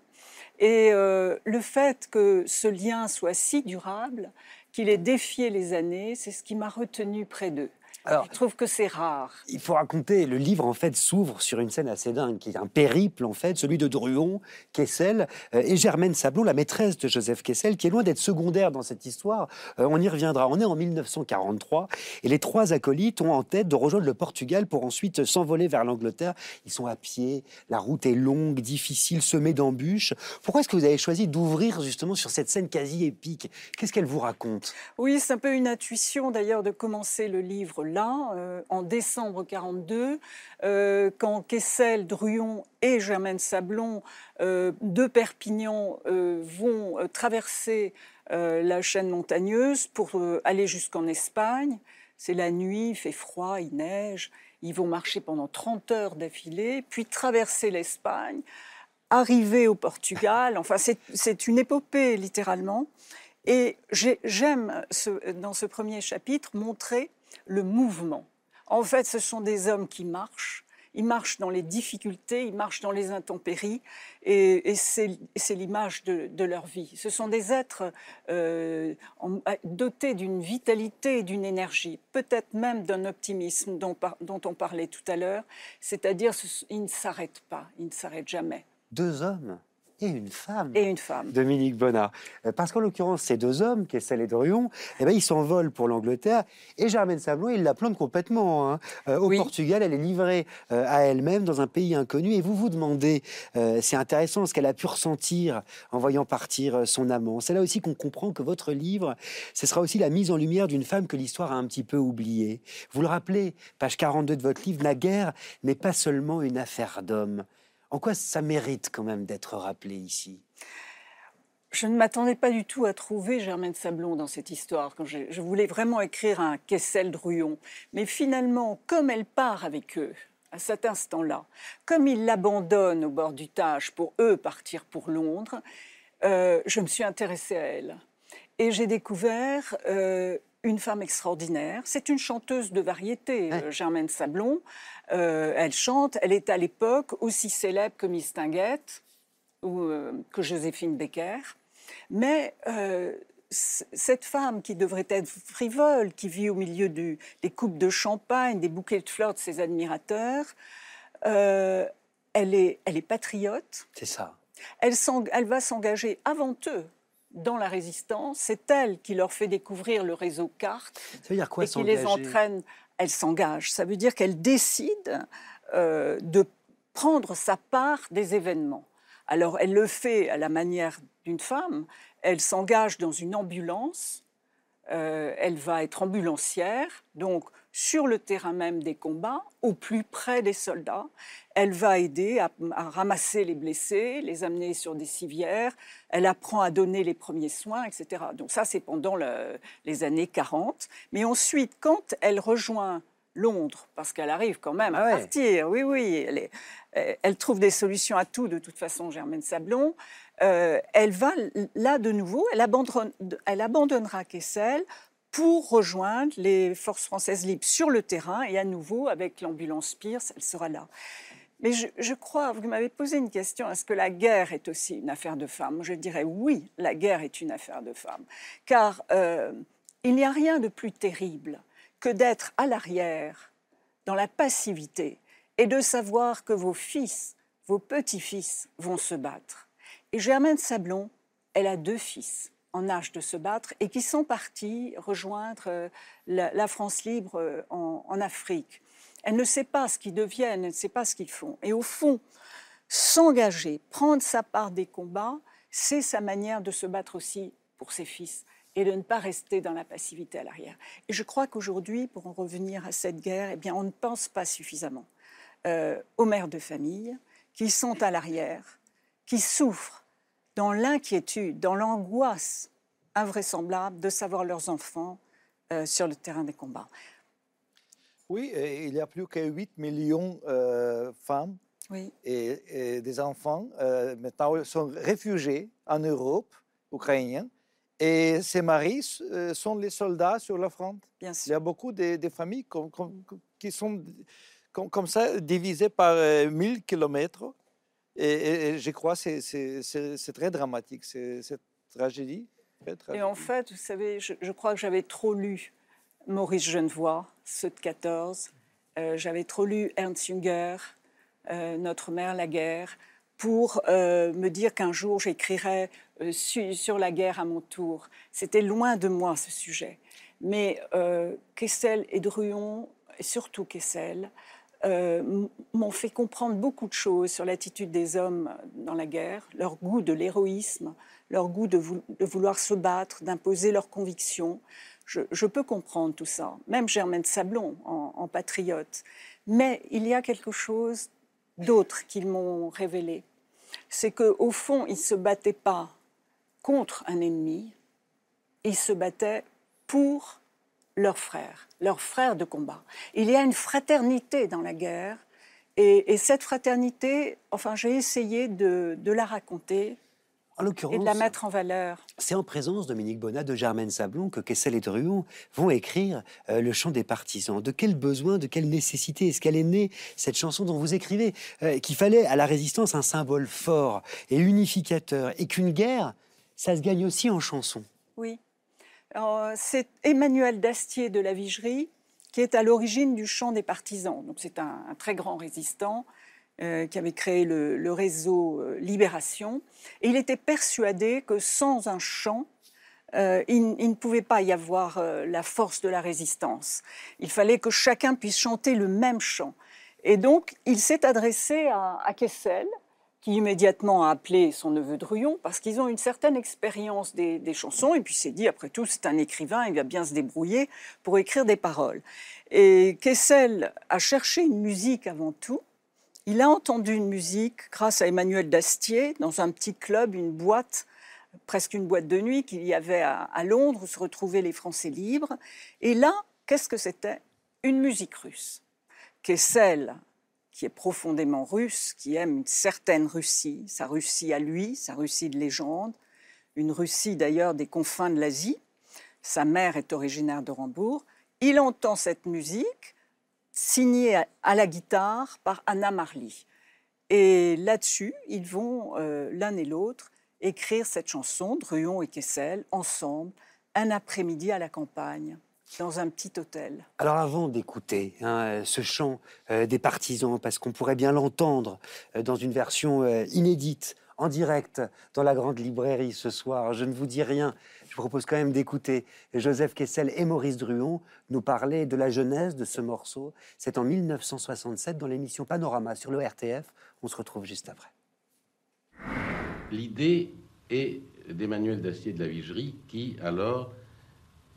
Et euh, le fait que ce lien soit si durable, qu'il ait défié les années, c'est ce qui m'a retenu près d'eux. Alors, je trouve que c'est rare. Il faut raconter, le livre en fait s'ouvre sur une scène assez dingue, qui est un périple en fait, celui de Druon, Kessel euh, et Germaine Sablon, la maîtresse de Joseph Kessel, qui est loin d'être secondaire dans cette histoire. Euh, on y reviendra. On est en 1943 et les trois acolytes ont en tête de rejoindre le Portugal pour ensuite s'envoler vers l'Angleterre. Ils sont à pied, la route est longue, difficile, semée d'embûches. Pourquoi est-ce que vous avez choisi d'ouvrir justement sur cette scène quasi épique? Qu'est-ce qu'elle vous raconte? Oui, c'est un peu une intuition d'ailleurs de commencer le livre là, euh, en décembre 42, euh, quand Kessel, Druon et Germaine Sablon euh, de Perpignan vont traverser la chaîne montagneuse pour aller jusqu'en Espagne. C'est la nuit, il fait froid, il neige. Ils vont marcher pendant 30 heures d'affilée, puis traverser l'Espagne, arriver au Portugal. Enfin, c'est une épopée, littéralement. Et j'aime, dans ce premier chapitre, montrer le mouvement. En fait, ce sont des hommes qui marchent. Ils marchent dans les difficultés, ils marchent dans les intempéries, et, c'est l'image de, leur vie. Ce sont des êtres euh, dotés d'une vitalité et d'une énergie, peut-être même d'un optimisme dont, dont, on parlait tout à l'heure, c'est-à-dire qu'ils ne s'arrêtent pas, ils ne s'arrêtent jamais. Deux hommes? Et une femme. Et une femme. Dominique Bonnard. Euh, parce qu'en l'occurrence, ces deux hommes, Kessel et Dorion, eh ben, ils s'envolent pour l'Angleterre et Germaine Sablon, il la plante complètement. Hein. Euh, au Portugal, elle est livrée euh, à elle-même dans un pays inconnu et vous vous demandez, c'est intéressant ce qu'elle a pu ressentir en voyant partir son amant. C'est là aussi qu'on comprend que votre livre, ce sera aussi la mise en lumière d'une femme que l'histoire a un petit peu oubliée. Vous le rappelez, page 42 de votre livre, la guerre n'est pas seulement une affaire d'hommes. En quoi ça mérite quand même d'être rappelé ici? Je ne m'attendais pas du tout à trouver Germaine Sablon dans cette histoire. Quand je, voulais vraiment écrire un Kessel Druon. Mais finalement, comme elle part avec eux, à cet instant-là, comme ils l'abandonnent au bord du Tage pour eux partir pour Londres, euh, je me suis intéressée à elle. Et j'ai découvert euh, une femme extraordinaire. C'est une chanteuse de variété, euh, Germaine Sablon. Euh, elle chante. Elle est à l'époque aussi célèbre que Miss Tinguette ou euh, que Joséphine Becker. Mais cette femme qui devrait être frivole, qui vit au milieu des coupes de champagne, des bouquets de fleurs de ses admirateurs, elle, est, elle est patriote. C'est ça. Elle, elle va s'engager avant eux dans la résistance. C'est elle qui leur fait découvrir le réseau carte Ça veut dire quoi, et qui les entraîne. Elle s'engage. Ça veut dire qu'elle décide euh, de prendre sa part des événements. Alors elle le fait à la manière d'une femme. Elle s'engage dans une ambulance. Euh, elle va être ambulancière, donc sur le terrain même des combats, au plus près des soldats. Elle va aider à, ramasser les blessés, les amener sur des civières. Elle apprend à donner les premiers soins, etc. Donc ça, c'est pendant les années 40. Mais ensuite, quand elle rejoint Londres, parce qu'elle arrive quand même à ah partir, oui, oui, elle, elle, trouve des solutions à tout, de toute façon, Germaine Sablon. Euh, elle va là de nouveau, elle, elle abandonnera Kessel pour rejoindre les forces françaises libres sur le terrain et à nouveau avec l'ambulance Pierce, elle sera là. Mais je, crois, vous m'avez posé une question, est-ce que la guerre est aussi une affaire de femmes? Je dirais oui, la guerre est une affaire de femmes. Car euh, il n'y a rien de plus terrible que d'être à l'arrière, dans la passivité, et de savoir que vos fils, vos petits-fils vont se battre. Et Germaine Sablon, elle a deux fils en âge de se battre et qui sont partis rejoindre euh, la, France libre euh, en, Afrique. Elle ne sait pas ce qu'ils deviennent, elle ne sait pas ce qu'ils font. Et au fond, s'engager, prendre sa part des combats, c'est sa manière de se battre aussi pour ses fils et de ne pas rester dans la passivité à l'arrière. Et je crois qu'aujourd'hui, pour en revenir à cette guerre, eh bien, on ne pense pas suffisamment euh, aux mères de famille qui sont à l'arrière, qui souffrent dans l'inquiétude, dans l'angoisse invraisemblable de savoir leurs enfants euh, sur le terrain des combats. Oui, il y a plus que 8 millions de euh, femmes oui. et, des enfants euh, maintenant sont réfugiés en Europe, ukrainiens, et ces maris sont les soldats sur la front. Bien sûr. Il y a beaucoup de, familles qui sont comme, ça divisées par 1000 kilomètres. Et, je crois que c'est très dramatique, cette tragédie. Et en fait, vous savez, je, crois que j'avais trop lu Maurice Genevoix, ceux de 14. j'avais trop lu Ernst Jünger, euh, Notre mère, la guerre, pour euh, me dire qu'un jour j'écrirais euh, sur la guerre à mon tour. C'était loin de moi ce sujet. Mais Kessel et Druon, et surtout Kessel, m'ont fait comprendre beaucoup de choses sur l'attitude des hommes dans la guerre, leur goût de l'héroïsme, leur goût de, vouloir se battre, d'imposer leurs convictions. Je, peux comprendre tout ça, même Germaine Sablon en, patriote. Mais il y a quelque chose d'autre qu'ils m'ont révélé. C'est qu'au fond, ils ne se battaient pas contre un ennemi, ils se battaient pour leurs frères, leurs frères de combat. Il y a une fraternité dans la guerre, et, cette fraternité, enfin, j'ai essayé de la raconter et de la mettre en valeur. C'est en présence, Dominique Bonnat, de Germaine Sablon, que Kessel et Druon vont écrire euh, Le chant des partisans. De quel besoin, de quelle nécessité est-ce qu'elle est née, cette chanson dont vous écrivez euh, Qu'il fallait à la résistance un symbole fort et unificateur, et qu'une guerre, ça se gagne aussi en chanson? Oui. C'est Emmanuel Dastier de la Vigerie qui est à l'origine du chant des partisans. Donc c'est un, très grand résistant euh, qui avait créé le, réseau euh, Libération. Et il était persuadé que sans un chant, euh, il, ne pouvait pas y avoir la force de la résistance. Il fallait que chacun puisse chanter le même chant. Et donc, il s'est adressé à, Kessel, qui immédiatement a appelé son neveu Druon, parce qu'ils ont une certaine expérience des, chansons, et puis s'est dit, après tout, c'est un écrivain, il va bien se débrouiller pour écrire des paroles. Et Kessel a cherché une musique avant tout, il a entendu une musique grâce à Emmanuel Dastier dans un petit club, une boîte, presque une boîte de nuit qu'il y avait à, Londres où se retrouvaient les Français libres. Et là, qu'est-ce que c'était? Une musique russe, celle qui est profondément russe, qui aime une certaine Russie, sa Russie à lui, sa Russie de légende, une Russie d'ailleurs des confins de l'Asie. Sa mère est originaire de Rambourg. Il entend cette musique signé à la guitare par Anna Marley. Et là-dessus, ils vont euh, l'un et l'autre écrire cette chanson, Druon et Kessel, ensemble, un après-midi à la campagne, dans un petit hôtel. Alors avant d'écouter hein, ce chant euh, des partisans, parce qu'on pourrait bien l'entendre euh, dans une version inédite, en direct, dans la grande librairie ce soir, je ne vous dis rien, je vous propose quand même d'écouter Joseph Kessel et Maurice Druon nous parler de la genèse de ce morceau. C'est en 1967 dans l'émission Panorama sur le RTF. On se retrouve juste après. L'idée est d'Emmanuel Dacier de la Vigerie qui, alors,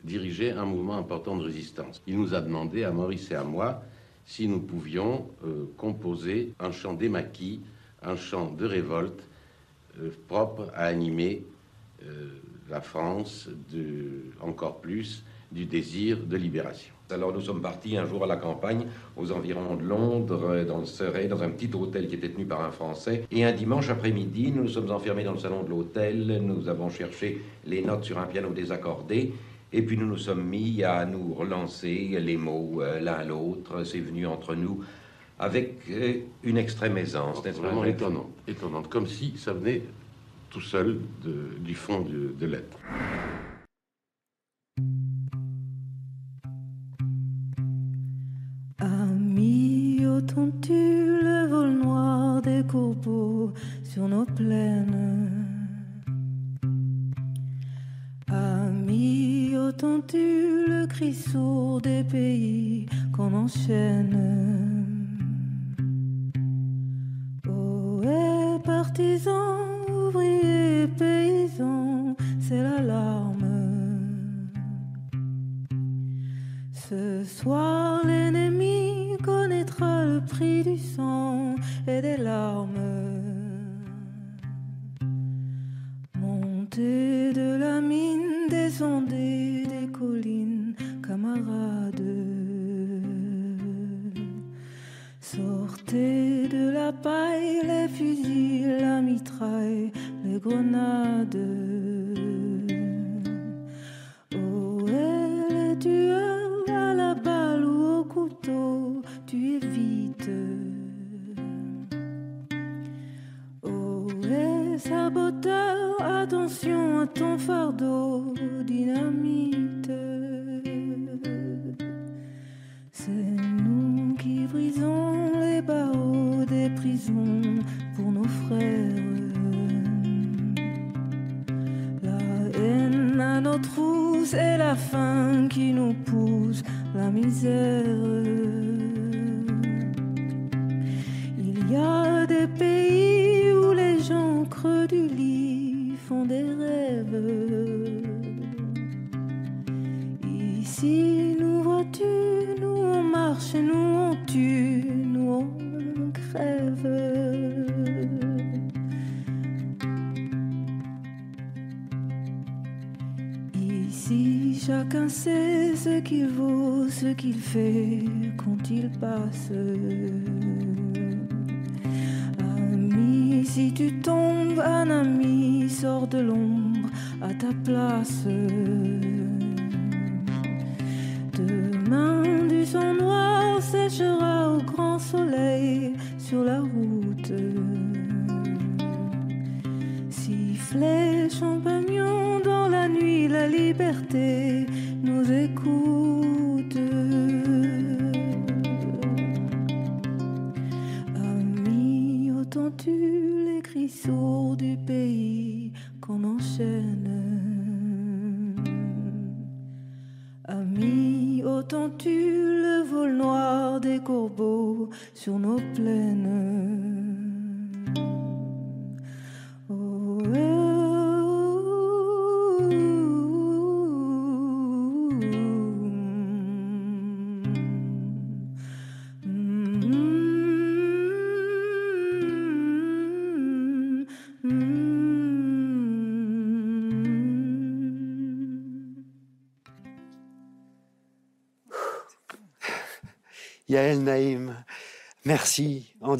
dirigeait un mouvement important de résistance. Il nous a demandé, à Maurice et à moi, si nous pouvions euh, composer un chant démaquis, un chant de révolte euh, propre à animer euh, la France, de, encore plus du désir de libération. Alors nous sommes partis un jour à la campagne, aux environs de Londres, dans le Surrey, dans un petit hôtel qui était tenu par un Français. Et un dimanche après-midi, nous nous sommes enfermés dans le salon de l'hôtel, nous avons cherché les notes sur un piano désaccordé, et puis nous nous sommes mis à nous relancer les mots euh, l'un à l'autre. C'est venu entre nous avec euh, une extrême aisance. C'est vraiment étonnant, étonnant, comme si ça venait tout seul du fond de, de l'être. Ami, entends-tu le vol noir des corbeaux sur nos plaines? Entends-tu le cri sourd des pays qu'on enchaîne. Oh, et Ici, chacun sait ce qu'il vaut, ce qu'il fait quand il passe. Ami, si tu tombes, un ami sort de l'ombre à ta place.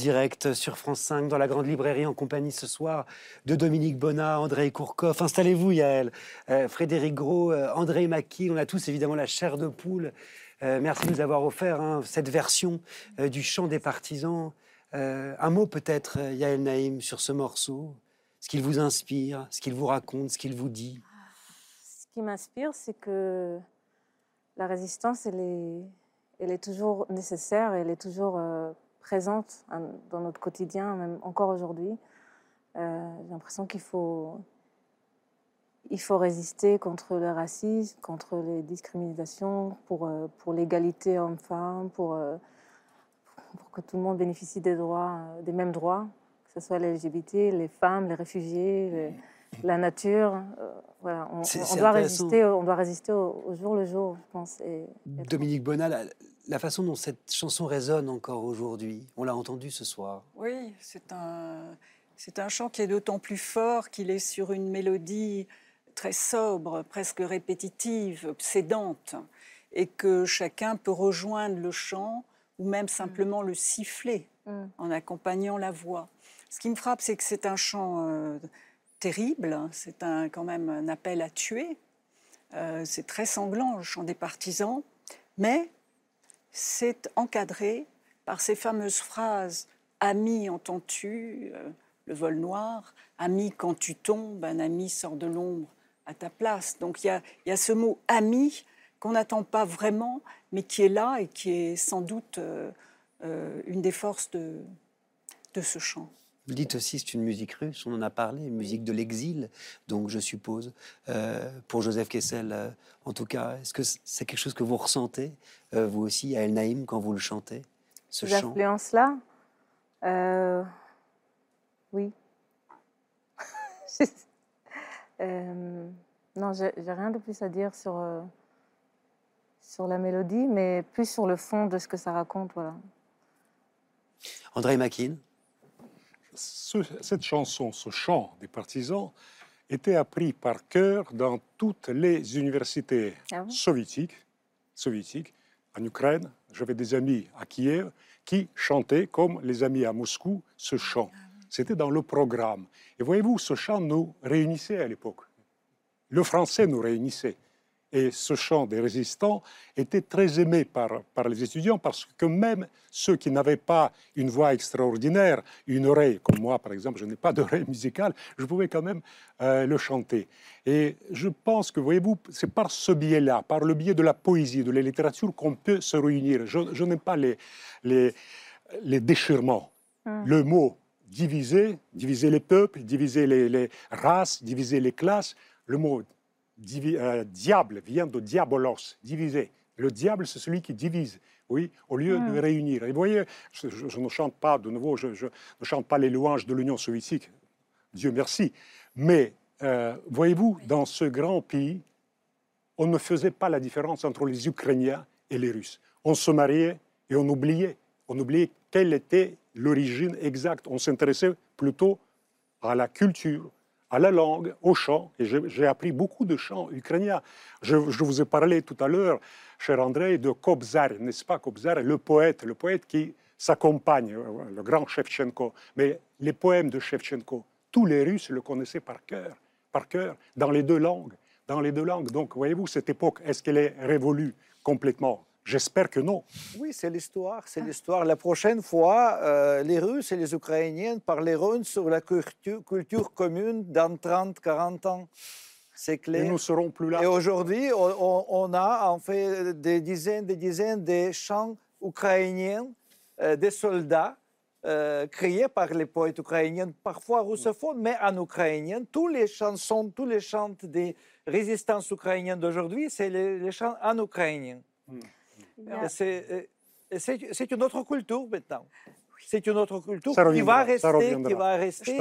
Direct sur France 5 dans la grande librairie en compagnie ce soir de Dominique Bonnat, André Kourkoff. Installez-vous Yael, Euh, Frédéric Gros, euh, André Maki, on a tous évidemment la chair de poule. Euh, merci de nous avoir offert hein, cette version du chant des partisans. Un mot peut-être, Yael Naïm, sur ce morceau, ce qu'il vous inspire, ce qu'il vous raconte, ce qu'il vous dit. Ce qui m'inspire, c'est que la résistance, elle est, elle est toujours nécessaire, elle est toujours présente hein, dans notre quotidien, même encore aujourd'hui. Euh, J'ai l'impression qu'il faut, il faut résister contre le racisme, contre les discriminations, pour, euh, pour l'égalité homme-femme, pour, euh, pour que tout le monde bénéficie des droits, des mêmes droits, que ce soit les LGBT, les femmes, les réfugiés, les- la nature. voilà, on, doit résister, on doit résister au, au jour le jour, je pense. Et, et- Dominique Bonnat, la, façon dont cette chanson résonne encore aujourd'hui, on l'a entendue ce soir. Oui, c'est un, c'est un chant qui est d'autant plus fort qu'il est sur une mélodie très sobre, presque répétitive, obsédante, et que chacun peut rejoindre le chant ou même simplement le siffler Mm. en accompagnant la voix. Ce qui me frappe, c'est que c'est un chant euh, terrible, c'est un, quand même un appel à tuer. Euh, c'est très sanglant, le chant des partisans, mais c'est encadré par ces fameuses phrases Ami, entends-tu euh, le vol noir Ami, quand tu tombes, un ami sort de l'ombre à ta place. Donc il y a, ce mot ami qu'on n'attend pas vraiment, mais qui est là et qui est sans doute euh, euh, une des forces de, de ce chant. Vous dites aussi c'est une musique russe, on en a parlé, une musique de l'exil, donc je suppose, euh, pour Joseph Kessel, euh, en tout cas, est-ce que c'est quelque chose que vous ressentez, euh, vous aussi, à El Naïm, quand vous le chantez, ce Ces chant? influences-là, oui. Non, j'ai rien de plus à dire sur, sur la mélodie, mais plus sur le fond de ce que ça raconte. Voilà. André Makin? Ce- cette chanson, ce chant des partisans, était appris par cœur dans toutes les universités Ah soviétiques, soviétiques, en Ukraine. J'avais des amis à Kiev qui chantaient, comme les amis à Moscou, ce chant. C'était dans le programme. Et voyez-vous, ce chant nous réunissait à l'époque. Le français nous réunissait. Et ce chant des résistants était très aimé par, par les étudiants parce que même ceux qui n'avaient pas une voix extraordinaire, une oreille, comme moi par exemple, je n'ai pas d'oreille musicale, je pouvais quand même euh, le chanter. Et je pense que, voyez-vous, c'est par ce biais-là, par le biais de la poésie, de la littérature, qu'on peut se réunir. Je, je n'aime pas les, les, les déchirements. Le mot diviser, diviser les peuples, diviser les, les races, diviser les classes, le mot divi- euh, diable vient de diabolos, diviser. Le diable, c'est celui qui divise, oui, au lieu de réunir. Et vous voyez, je, je- je ne chante pas de nouveau, je, je ne chante pas les louanges de l'Union soviétique, Dieu merci. Mais euh, voyez-vous, dans ce grand pays, on ne faisait pas la différence entre les Ukrainiens et les Russes. On se mariait et on oubliait. On oubliait quelle était l'origine exacte. On s'intéressait plutôt à la culture, à la langue, au chant. Et j'ai appris beaucoup de chants ukrainiens. Je, je vous ai parlé tout à l'heure, cher André, de Kobzar, n'est-ce pas Kobzar, le poète, le poète qui s'accompagne, euh, le grand Shevchenko. Mais les poèmes de Shevchenko, tous les Russes le connaissaient par cœur, par cœur, dans les deux langues, dans les deux langues. Donc, voyez-vous, cette époque, est-ce qu'elle est révolue complètement? J'espère que non. Oui, c'est l'histoire, c'est l'histoire. La prochaine fois, euh, les Russes et les Ukrainiens parleront sur la culture, culture commune dans 30, 40 ans. C'est Et clair. nous serons plus là. Et aujourd'hui, on, a en fait des dizaines, des dizaines de chants ukrainiens, euh, des soldats euh, créés par les poètes ukrainiens, parfois russophones, mais en ukrainien. Tous les chansons, tous les chants des résistances ukrainiennes d'aujourd'hui, c'est les, les chants en ukrainien. Il c'est une autre culture maintenant. C'est une autre culture Ça qui reviendra, va ça rester. reviendra. Qui va rester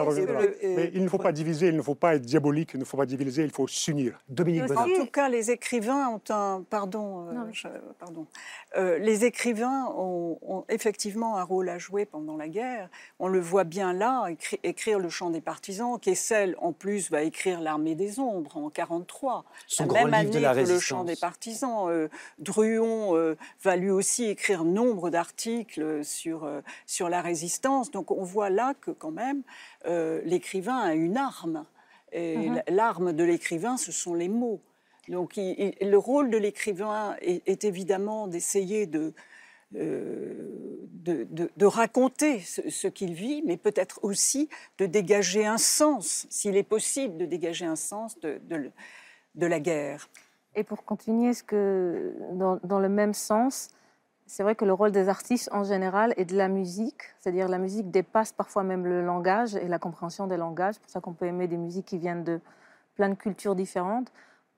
et- et- Mais il ne faut pas diviser, il ne faut pas être diabolique, il ne faut pas diviser, il faut s'unir. Dominique. En tout cas, les écrivains ont un. Pardon. euh, Non, mais- je- pardon. Euh, les écrivains ont, ont effectivement un rôle à jouer pendant la guerre. On le voit bien là, écri- écrire Le chant des partisans. Kessel, en plus, va écrire L'Armée des Ombres en 43. Son la grand même livre de année la que Le chant des partisans. Euh, Druon euh, va lui aussi écrire nombre d'articles sur, euh, sur la résistance. Donc on voit là que quand même euh, l'écrivain a une arme. Et Mhm. l- l'arme de l'écrivain, ce sont les mots. Donc il- il- le rôle de l'écrivain est, est évidemment d'essayer de, euh, de, de- de raconter ce, ce qu'il vit, mais peut-être aussi de dégager un sens, s'il est possible de dégager un sens de, la guerre. Et pour continuer ce que, dans, dans le même sens, c'est vrai que le rôle des artistes en général et de la musique, c'est-à-dire la musique dépasse parfois même le langage et la compréhension des langages. C'est pour ça qu'on peut aimer des musiques qui viennent de plein de cultures différentes.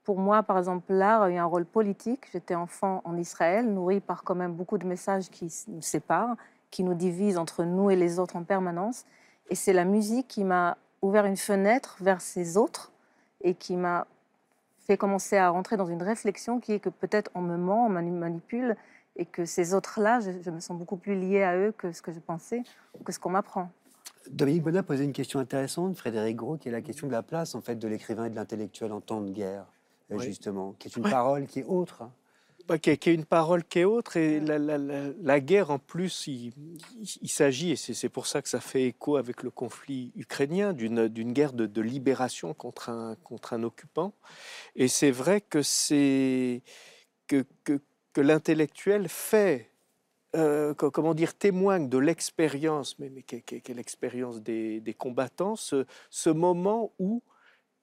Pour moi, par exemple, l'art a eu un rôle politique. J'étais enfant en Israël, nourri par quand même beaucoup de messages qui nous séparent, qui nous divisent entre nous et les autres en permanence. Et c'est la musique qui m'a ouvert une fenêtre vers ces autres et qui m'a fait commencer à rentrer dans une réflexion qui est que peut-être on me ment, on mani- manipule, et que ces autres-là, je, je me sens beaucoup plus liée à eux que ce que je pensais, que ce qu'on m'apprend. Dominique Bonnat posait une question intéressante, Frédéric Gros, qui est la question de la place en fait de l'écrivain et de l'intellectuel en temps de guerre, euh, Oui. justement, qui est une parole qui est autre. hein. Bah, qui, est, qui est une parole qui est autre. Et la, la- la- la guerre, en plus, il, il- il s'agit, et c'est pour ça que ça fait écho avec le conflit ukrainien, d'une d'une guerre de, de libération contre un, contre un occupant. Et c'est vrai que c'est que, que, que l'intellectuel fait, euh, co- comment dire, témoigne de l'expérience, mais, mais quelle, expérience des, combattants, ce, moment où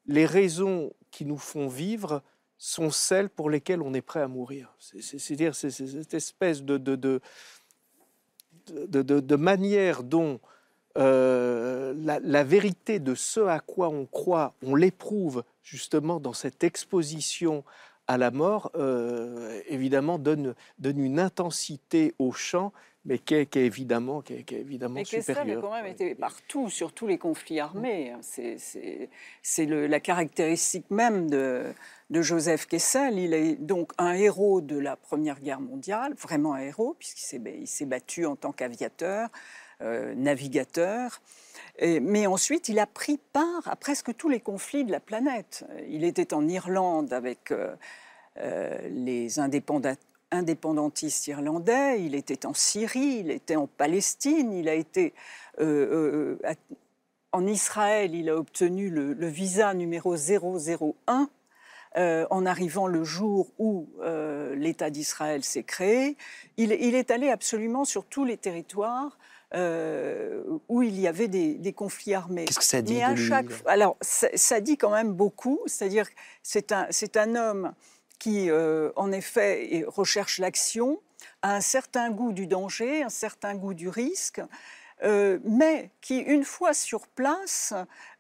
les raisons qui nous font vivre sont celles pour lesquelles on est prêt à mourir. C'est- c'est- C'est-à-dire c'est c'est cette espèce de manière dont euh, la, la vérité de ce à quoi on croit, on l'éprouve justement dans cette exposition à la mort, euh, évidemment donne, donne une intensité au chant, mais qui est, qui est évidemment, qui est, qui est évidemment Mais Kessel a supérieure. quand même été partout, sur tous les conflits armés. hein. C'est- la caractéristique même de, de Joseph Kessel. Il est donc un héros de la Première Guerre mondiale, vraiment un héros, puisqu'il s'est il s'est battu en tant qu'aviateur, euh, navigateur. Mais ensuite, il a pris part à presque tous les conflits de la planète. Il était en Irlande avec euh, euh, les indépenda- indépendantistes irlandais, il était en Syrie, il était en Palestine, il a été en Israël, il a obtenu le, visa numéro 001 euh, en arrivant le jour où l'État d'Israël s'est créé. Il est allé absolument sur tous les territoires euh, où il y avait des, des conflits armés. Qu'est-ce que ça dit Mais de à lui chaque, alors ça, ça dit quand même beaucoup. C'est-à-dire, que c'est un, c'est un homme qui, euh, en effet, et recherche l'action, a un certain goût du danger, un certain goût du risque, euh, mais qui, une fois sur place,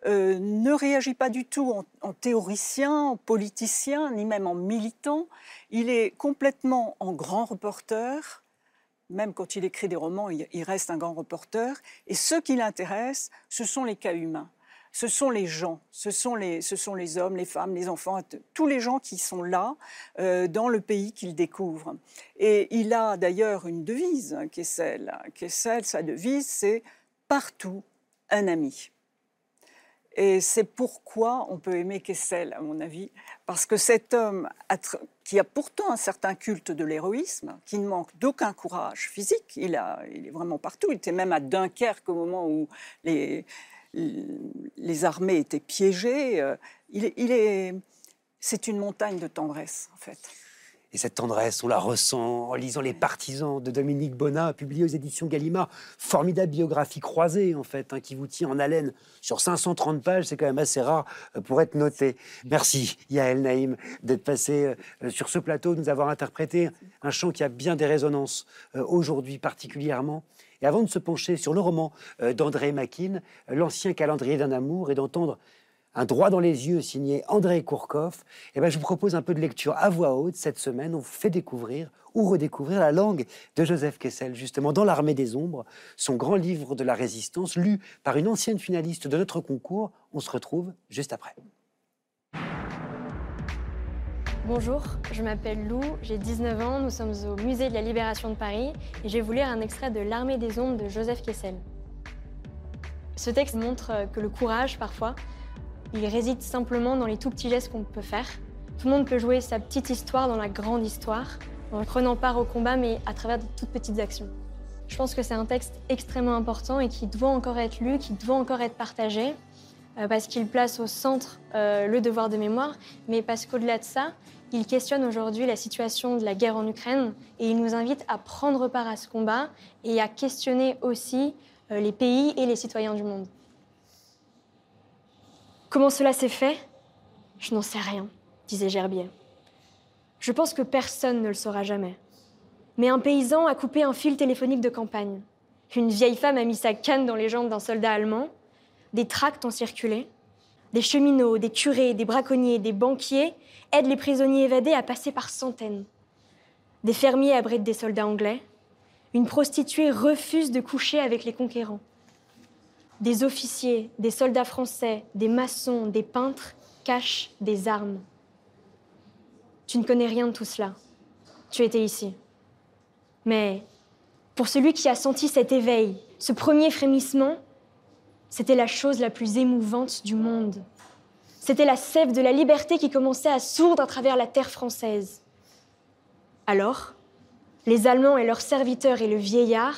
euh, ne réagit pas du tout en, en théoricien, en politicien, ni même en militant. Il est complètement en grand reporter. Même quand il écrit des romans, il, reste un grand reporter. Et ce qui l'intéresse, ce sont les cas humains. Ce sont les gens, ce sont les, hommes, les femmes, les enfants, tous les gens qui sont là euh, dans le pays qu'il découvre. Et il a d'ailleurs une devise, hein, Kessel. Kessel, sa devise, c'est partout un ami. Et c'est pourquoi on peut aimer Kessel, à mon avis, parce que cet homme qui a pourtant un certain culte de l'héroïsme, qui ne manque d'aucun courage physique, il, est vraiment partout. Il était même à Dunkerque au moment où les, armées étaient piégées. Euh, c'est une montagne de tendresse, en fait. Et cette tendresse, on la ressent en lisant Les Partisans de Dominique Bonnat, publié aux éditions Gallimard. Formidable biographie croisée, en fait, hein, qui vous tient en haleine sur 530 pages. C'est quand même assez rare euh, pour être noté. Merci, Yael Naïm, d'être passé euh, sur ce plateau, de nous avoir interprété un chant qui a bien des résonances euh, aujourd'hui particulièrement. Et avant de se pencher sur le roman d'André Makin, L'ancien calendrier d'un amour, et d'entendre un droit dans les yeux signé André Kourkov, eh ben, je vous propose un peu de lecture à voix haute cette semaine. On vous fait découvrir ou redécouvrir la langue de Joseph Kessel, justement dans L'Armée des Ombres, son grand livre de la résistance, lu par une ancienne finaliste de notre concours. On se retrouve juste après. Bonjour, je m'appelle Lou, j'ai 19 ans, nous sommes au Musée de la Libération de Paris et je vais vous lire un extrait de L'Armée des Ombres de Joseph Kessel. Ce texte montre que le courage, parfois, il réside simplement dans les tout petits gestes qu'on peut faire. Tout le monde peut jouer sa petite histoire dans la grande histoire, en prenant part au combat, mais à travers de toutes petites actions. Je pense que c'est un texte extrêmement important et qui doit encore être lu, qui doit encore être partagé, euh, parce qu'il place au centre euh, le devoir de mémoire, mais parce qu'au-delà de ça, il questionne aujourd'hui la situation de la guerre en Ukraine et il nous invite à prendre part à ce combat et à questionner aussi euh, les pays et les citoyens du monde. Comment cela s'est fait? Je n'en sais rien, disait Gerbier. Je pense que personne ne le saura jamais. Mais un paysan a coupé un fil téléphonique de campagne. Une vieille femme a mis sa canne dans les jambes d'un soldat allemand. Des tracts ont circulé. Des cheminots, des curés, des braconniers, des banquiers aident les prisonniers évadés à passer par centaines. Des fermiers abritent des soldats anglais. Une prostituée refuse de coucher avec les conquérants. Des officiers, des soldats français, des maçons, des peintres cachent des armes. Tu ne connais rien de tout cela. Tu étais ici. Mais pour celui qui a senti cet éveil, ce premier frémissement, c'était la chose la plus émouvante du monde. C'était la sève de la liberté qui commençait à sourdre à travers la terre française. Alors, les Allemands et leurs serviteurs et le vieillard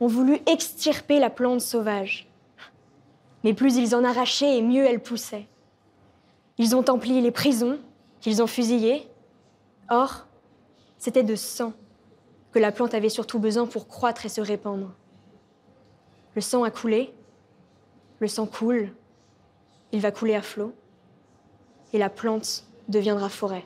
ont voulu extirper la plante sauvage. Mais plus ils en arrachaient et mieux elle poussait. Ils ont empli les prisons, qu'ils ont fusillées. Or, c'était de sang que la plante avait surtout besoin pour croître et se répandre. Le sang a coulé, le sang coule, il va couler à flot, et la plante deviendra forêt.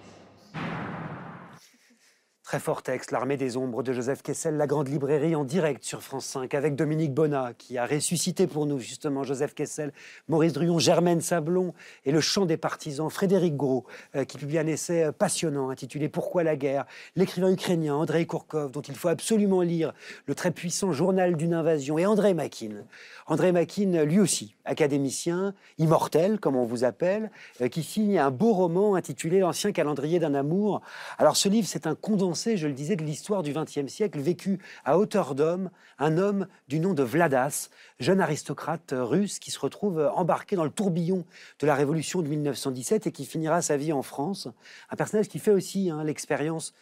Fort texte, L'Armée des Ombres de Joseph Kessel, la grande librairie en direct sur France 5 avec Dominique Bonnat qui a ressuscité pour nous justement Joseph Kessel, Maurice Druon, Germaine Sablon et le chant des partisans, Frédéric Gros euh, qui publie un essai euh, passionnant intitulé Pourquoi la guerre? L'écrivain ukrainien Andrei Kourkov dont il faut absolument lire le très puissant journal d'une invasion et André Makin. André Makin, lui aussi, académicien, immortel comme on vous appelle, euh, qui signe un beau roman intitulé L'ancien calendrier d'un amour. Alors ce livre c'est un condensé je le disais, de l'histoire du XXe siècle, vécu à hauteur d'homme, un homme du nom de Vladas, jeune aristocrate russe qui se retrouve embarqué dans le tourbillon de la révolution de 1917 et qui finira sa vie en France. Un personnage qui fait aussi hein, l'expérience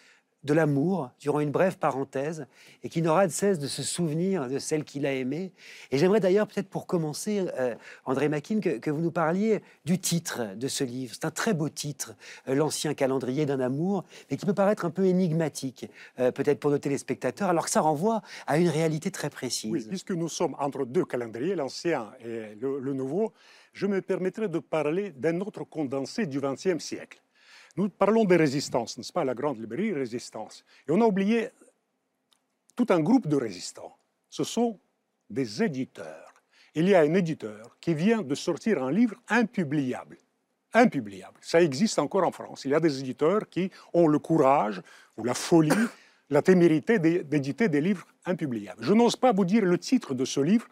de l'amour durant une brève parenthèse et qui n'aura de cesse de se souvenir de celle qu'il a aimée. Et j'aimerais d'ailleurs peut-être pour commencer, euh, André Makin, que, vous nous parliez du titre de ce livre. C'est un très beau titre, euh, L'ancien calendrier d'un amour, mais qui peut paraître un peu énigmatique, euh, peut-être pour nos téléspectateurs, alors que ça renvoie à une réalité très précise. Oui, puisque nous sommes entre deux calendriers, l'ancien et le, le nouveau, je me permettrai de parler d'un autre condensé du XXe siècle nous parlons de résistance, n'est-ce pas, la grande librairie résistance. Et on a oublié tout un groupe de résistants. Ce sont des éditeurs. Il y a un éditeur qui vient de sortir un livre impubliable. Impubliable. Ça existe encore en France. Il y a des éditeurs qui ont le courage ou la folie, la témérité d'éditer des livres impubliables. Je n'ose pas vous dire le titre de ce livre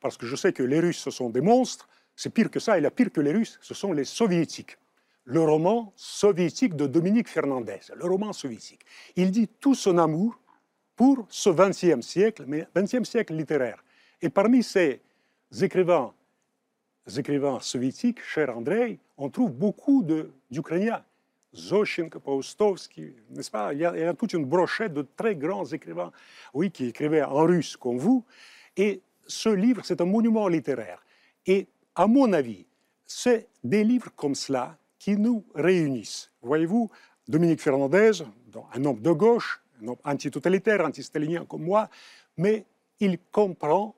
parce que je sais que les Russes, ce sont des monstres. C'est pire que ça, et la pire que les Russes, ce sont les Soviétiques le roman soviétique de Dominique Fernandez, le roman soviétique. Il dit tout son amour pour ce XXe siècle, mais XXe siècle littéraire. Et parmi ces écrivains, écrivains soviétiques, cher Andrei, on trouve beaucoup d'Ukrainiens. Zoshenko, Paustovsky, n'est-ce pas? Il y, a, il y, a, toute une brochette de très grands écrivains, oui, qui écrivaient en russe comme vous. Et ce livre, c'est un monument littéraire. Et à mon avis, c'est des livres comme cela qui nous réunissent. Voyez-vous, Dominique Fernandez, un homme de gauche, un homme antitotalitaire, antistalinien comme moi, mais il comprend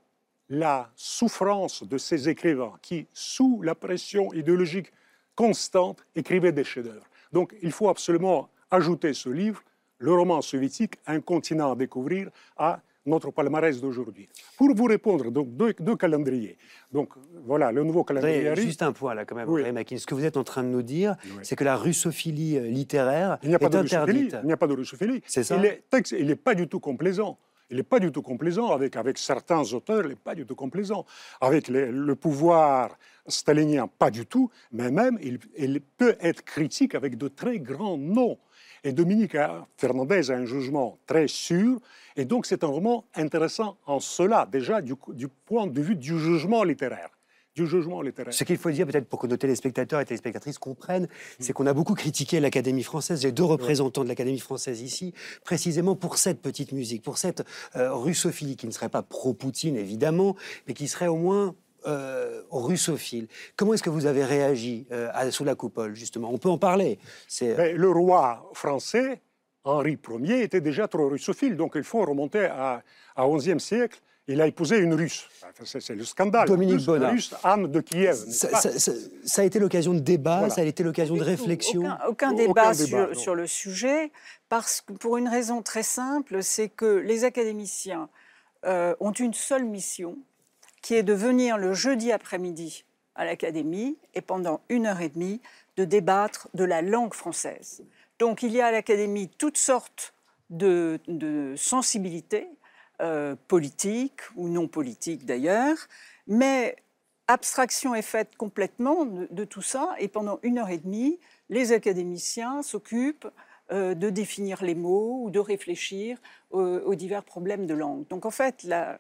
la souffrance de ces écrivains qui, sous la pression idéologique constante, écrivaient des chefs-d'œuvre. Donc il faut absolument ajouter ce livre, le roman soviétique, Un continent à découvrir, à notre palmarès d'aujourd'hui. Pour vous répondre, donc deux, calendriers. Donc voilà, le nouveau calendrier. Juste un point là quand même, oui. Ce que vous êtes en train de nous dire, c'est que la russophilie euh, littéraire il n'y a pas est de interdite. Il n'y a pas de russophilie. C'est ça. Il n'est pas du tout complaisant. Il n'est pas du tout complaisant avec, avec certains auteurs, il n'est pas du tout complaisant. Avec le pouvoir stalinien, pas du tout, mais même il, il peut être critique avec de très grands noms. Et Dominique Fernandez a un jugement très sûr, et donc c'est un roman intéressant en cela, déjà du, du point de vue du jugement littéraire du jugement littéraire. Ce qu'il faut dire, peut-être pour que nos téléspectateurs et téléspectatrices comprennent, c'est qu'on a beaucoup critiqué l'Académie française. J'ai deux représentants de l'Académie française ici, précisément pour cette petite musique, pour cette euh, russophilie qui ne serait pas pro-Poutine, évidemment, mais qui serait au moins euh, russophile. Comment est-ce que vous avez réagi euh, à, sous la coupole, justement? On peut en parler. C'est... Ben, le roi français, Henri Ier, était déjà trop russophile, donc il faut remonter à, à 11e siècle. Il a épousé une russe. C'est le scandale. Dominique Bonnard. russe, Anne de Kiev. Ça, ça, ça, ça a été l'occasion de débat, Voilà. ça a été l'occasion de réflexion. Aucun, aucun Aucun débat, débat, sur, le sujet, parce que pour une raison très simple, c'est que les académiciens euh, ont une seule mission, qui est de venir le jeudi après-midi à l'académie et pendant une heure et demie de débattre de la langue française. Donc il y a à l'académie toutes sortes de, sensibilités, euh, politiques ou non politiques d'ailleurs, mais abstraction est faite complètement de, tout ça et pendant une heure et demie, les académiciens s'occupent euh, de définir les mots ou de réfléchir aux, aux divers problèmes de langue. Donc en fait, la,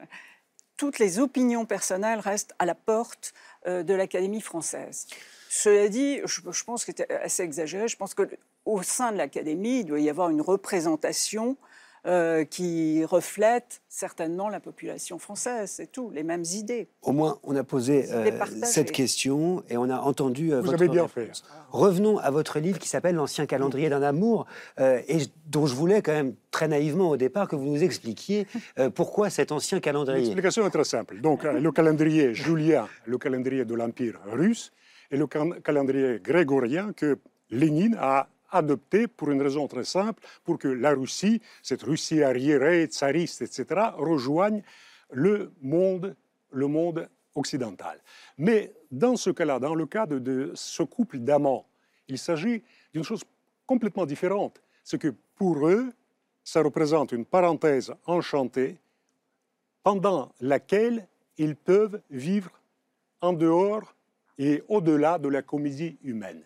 toutes les opinions personnelles restent à la porte euh, de l'Académie française. Cela dit, je, je pense que c'est assez exagéré. Je pense qu'au sein de l'Académie, il doit y avoir une représentation euh, qui reflète certainement la population française, c'est tout, les mêmes idées. Au moins, on a posé euh, cette question et on a entendu euh, Vous votre avez bien réponse. fait. Revenons à votre livre qui s'appelle L'ancien calendrier d'un amour euh, et dont je voulais quand même très naïvement au départ que vous nous expliquiez euh, pourquoi cet ancien calendrier. L'explication est très simple. Donc, le calendrier julien, le calendrier de l'Empire russe, et le cal- calendrier grégorien que Lénine a adopté pour une raison très simple, pour que la Russie, cette Russie arriérée, tsariste, etc., rejoigne le monde, le monde occidental. Mais dans ce cas-là, dans le cas de, de ce couple d'amants, il s'agit d'une chose complètement différente. C'est que pour eux, ça représente une parenthèse enchantée pendant laquelle ils peuvent vivre en dehors et au-delà de la comédie humaine.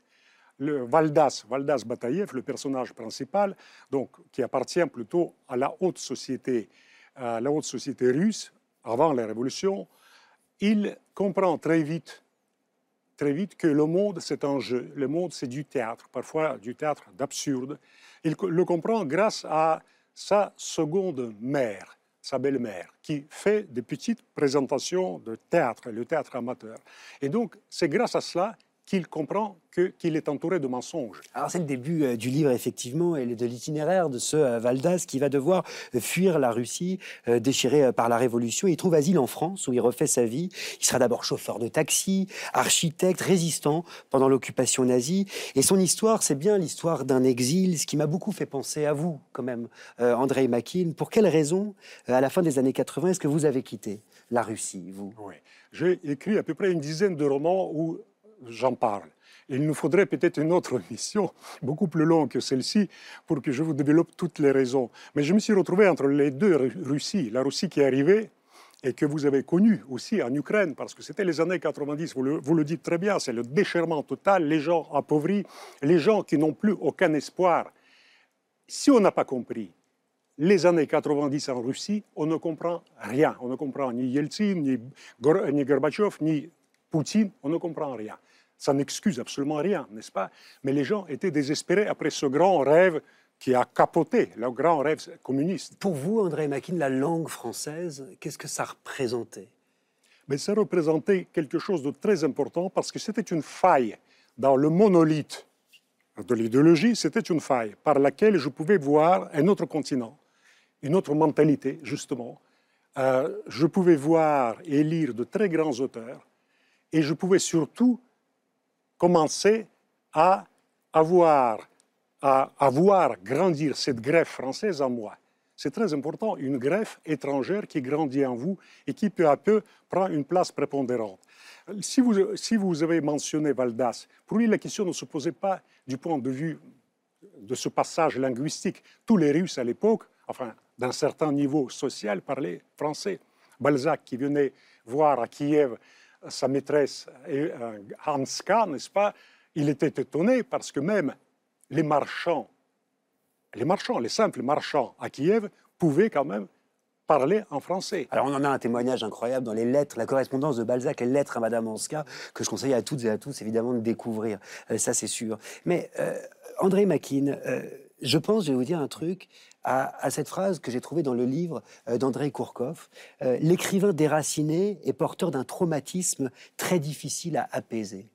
Le Valdas, Valdas Bataïev, le personnage principal, donc, qui appartient plutôt à la haute société, à la haute société russe, avant la Révolution, il comprend très vite, très vite que le monde, c'est un jeu. Le monde, c'est du théâtre, parfois du théâtre d'absurde. Il le comprend grâce à sa seconde mère, sa belle-mère, qui fait des petites présentations de théâtre, le théâtre amateur. Et donc, c'est grâce à cela qu'il comprend qu'il est entouré de mensonges. Alors c'est le début euh, du livre, effectivement, et de l'itinéraire de ce euh, Valdas qui va devoir euh, fuir la Russie, déchirée par la Révolution. Il trouve asile en France, où il refait sa vie. Il sera d'abord chauffeur de taxi, architecte, résistant pendant l'occupation nazie. Et son histoire, c'est bien l'histoire d'un exil, ce qui m'a beaucoup fait penser à vous, quand même, André Makin. Pour quelle raison, à la fin des années 80, est-ce que vous avez quitté la Russie, vous? Oui. J'ai écrit à peu près une dizaine de romans où j'en parle. Il nous faudrait peut-être une autre mission, beaucoup plus longue que celle-ci, pour que je vous développe toutes les raisons. Mais je me suis retrouvé entre les deux Russies. La Russie qui est arrivée et que vous avez connue aussi en Ukraine, parce que c'était les années 90, vous le, vous le dites très bien, c'est le déchirement total, les gens appauvris, les gens qui n'ont plus aucun espoir. Si on n'a pas compris les années 90 en Russie, on ne comprend rien. On ne comprend ni Yeltsin, ni, Gorbatchev, ni Poutine, on ne comprend rien. Ça n'excuse absolument rien, n'est-ce pas? Mais les gens étaient désespérés après ce grand rêve qui a capoté, le grand rêve communiste. Pour vous, André Makin, la langue française, qu'est-ce que ça représentait? Mais ça représentait quelque chose de très important parce que c'était une faille dans le monolithe de l'idéologie, c'était une faille par laquelle je pouvais voir un autre continent, une autre mentalité, justement. Euh, je pouvais voir et lire de très grands auteurs et je pouvais surtout commencer à avoir, à, voir grandir cette greffe française en moi. C'est très important, une greffe étrangère qui grandit en vous et qui peu à peu prend une place prépondérante. Si vous, si vous avez mentionné Valdas, pour lui la question ne se posait pas du point de vue de ce passage linguistique. Tous les Russes à l'époque, enfin d'un certain niveau social, parlaient français. Balzac qui venait voir à Kiev sa maîtresse Hanska, n'est-ce pas, il était étonné parce que même les marchands, les marchands, les simples marchands à Kiev pouvaient quand même parler en français. Alors on en a un témoignage incroyable dans les lettres, la correspondance de Balzac, les lettres à Madame Hanska, que je conseille à toutes et à tous évidemment de découvrir, euh, ça c'est sûr. Mais euh, André Makin, euh, je pense, je vais vous dire un truc, à, cette phrase que j'ai trouvée dans le livre euh, d'André Kourkov. Euh, l'écrivain déraciné est porteur d'un traumatisme très difficile à apaiser.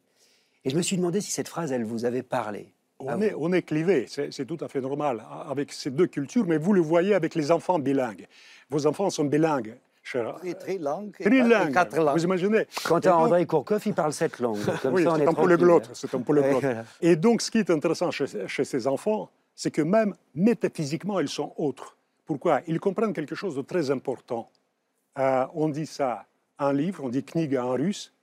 Et je me suis demandé si cette phrase, elle vous avait parlé. On est, on est, clivé, c'est tout à fait normal avec ces deux cultures, mais vous le voyez avec les enfants bilingues. Vos enfants sont bilingues. Cher... Trilingues. Trilingues. Quatre langues. Vous imaginez Quant à André Kourkov, il parle sept langues. oui, c'est un polyglotte. Polyglotte. Et donc, ce qui est intéressant chez, chez ces enfants, c'est que même métaphysiquement, ils sont autres. Pourquoi? Ils comprennent quelque chose de très important. Euh, on dit ça en livre, on dit kniga en russe,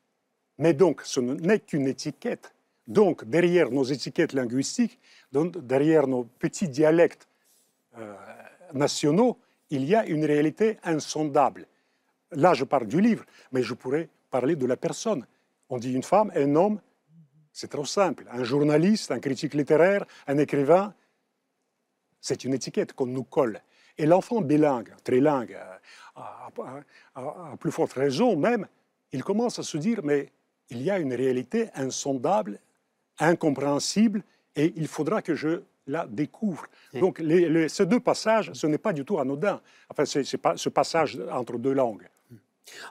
mais donc ce n'est qu'une étiquette. Donc derrière nos étiquettes linguistiques, derrière nos petits dialectes euh, nationaux, il y a une réalité insondable. Là, je parle du livre, mais je pourrais parler de la personne. On dit une femme, un homme, c'est trop simple. Un journaliste, un critique littéraire, un écrivain, c'est une étiquette qu'on nous colle. Et l'enfant bilingue, trilingue, à, plus forte raison même, il commence à se dire, mais il y a une réalité insondable, incompréhensible, et il faudra que je la découvre. Donc ces deux passages, ce n'est pas du tout anodin. Enfin, c'est pas ce passage entre deux langues.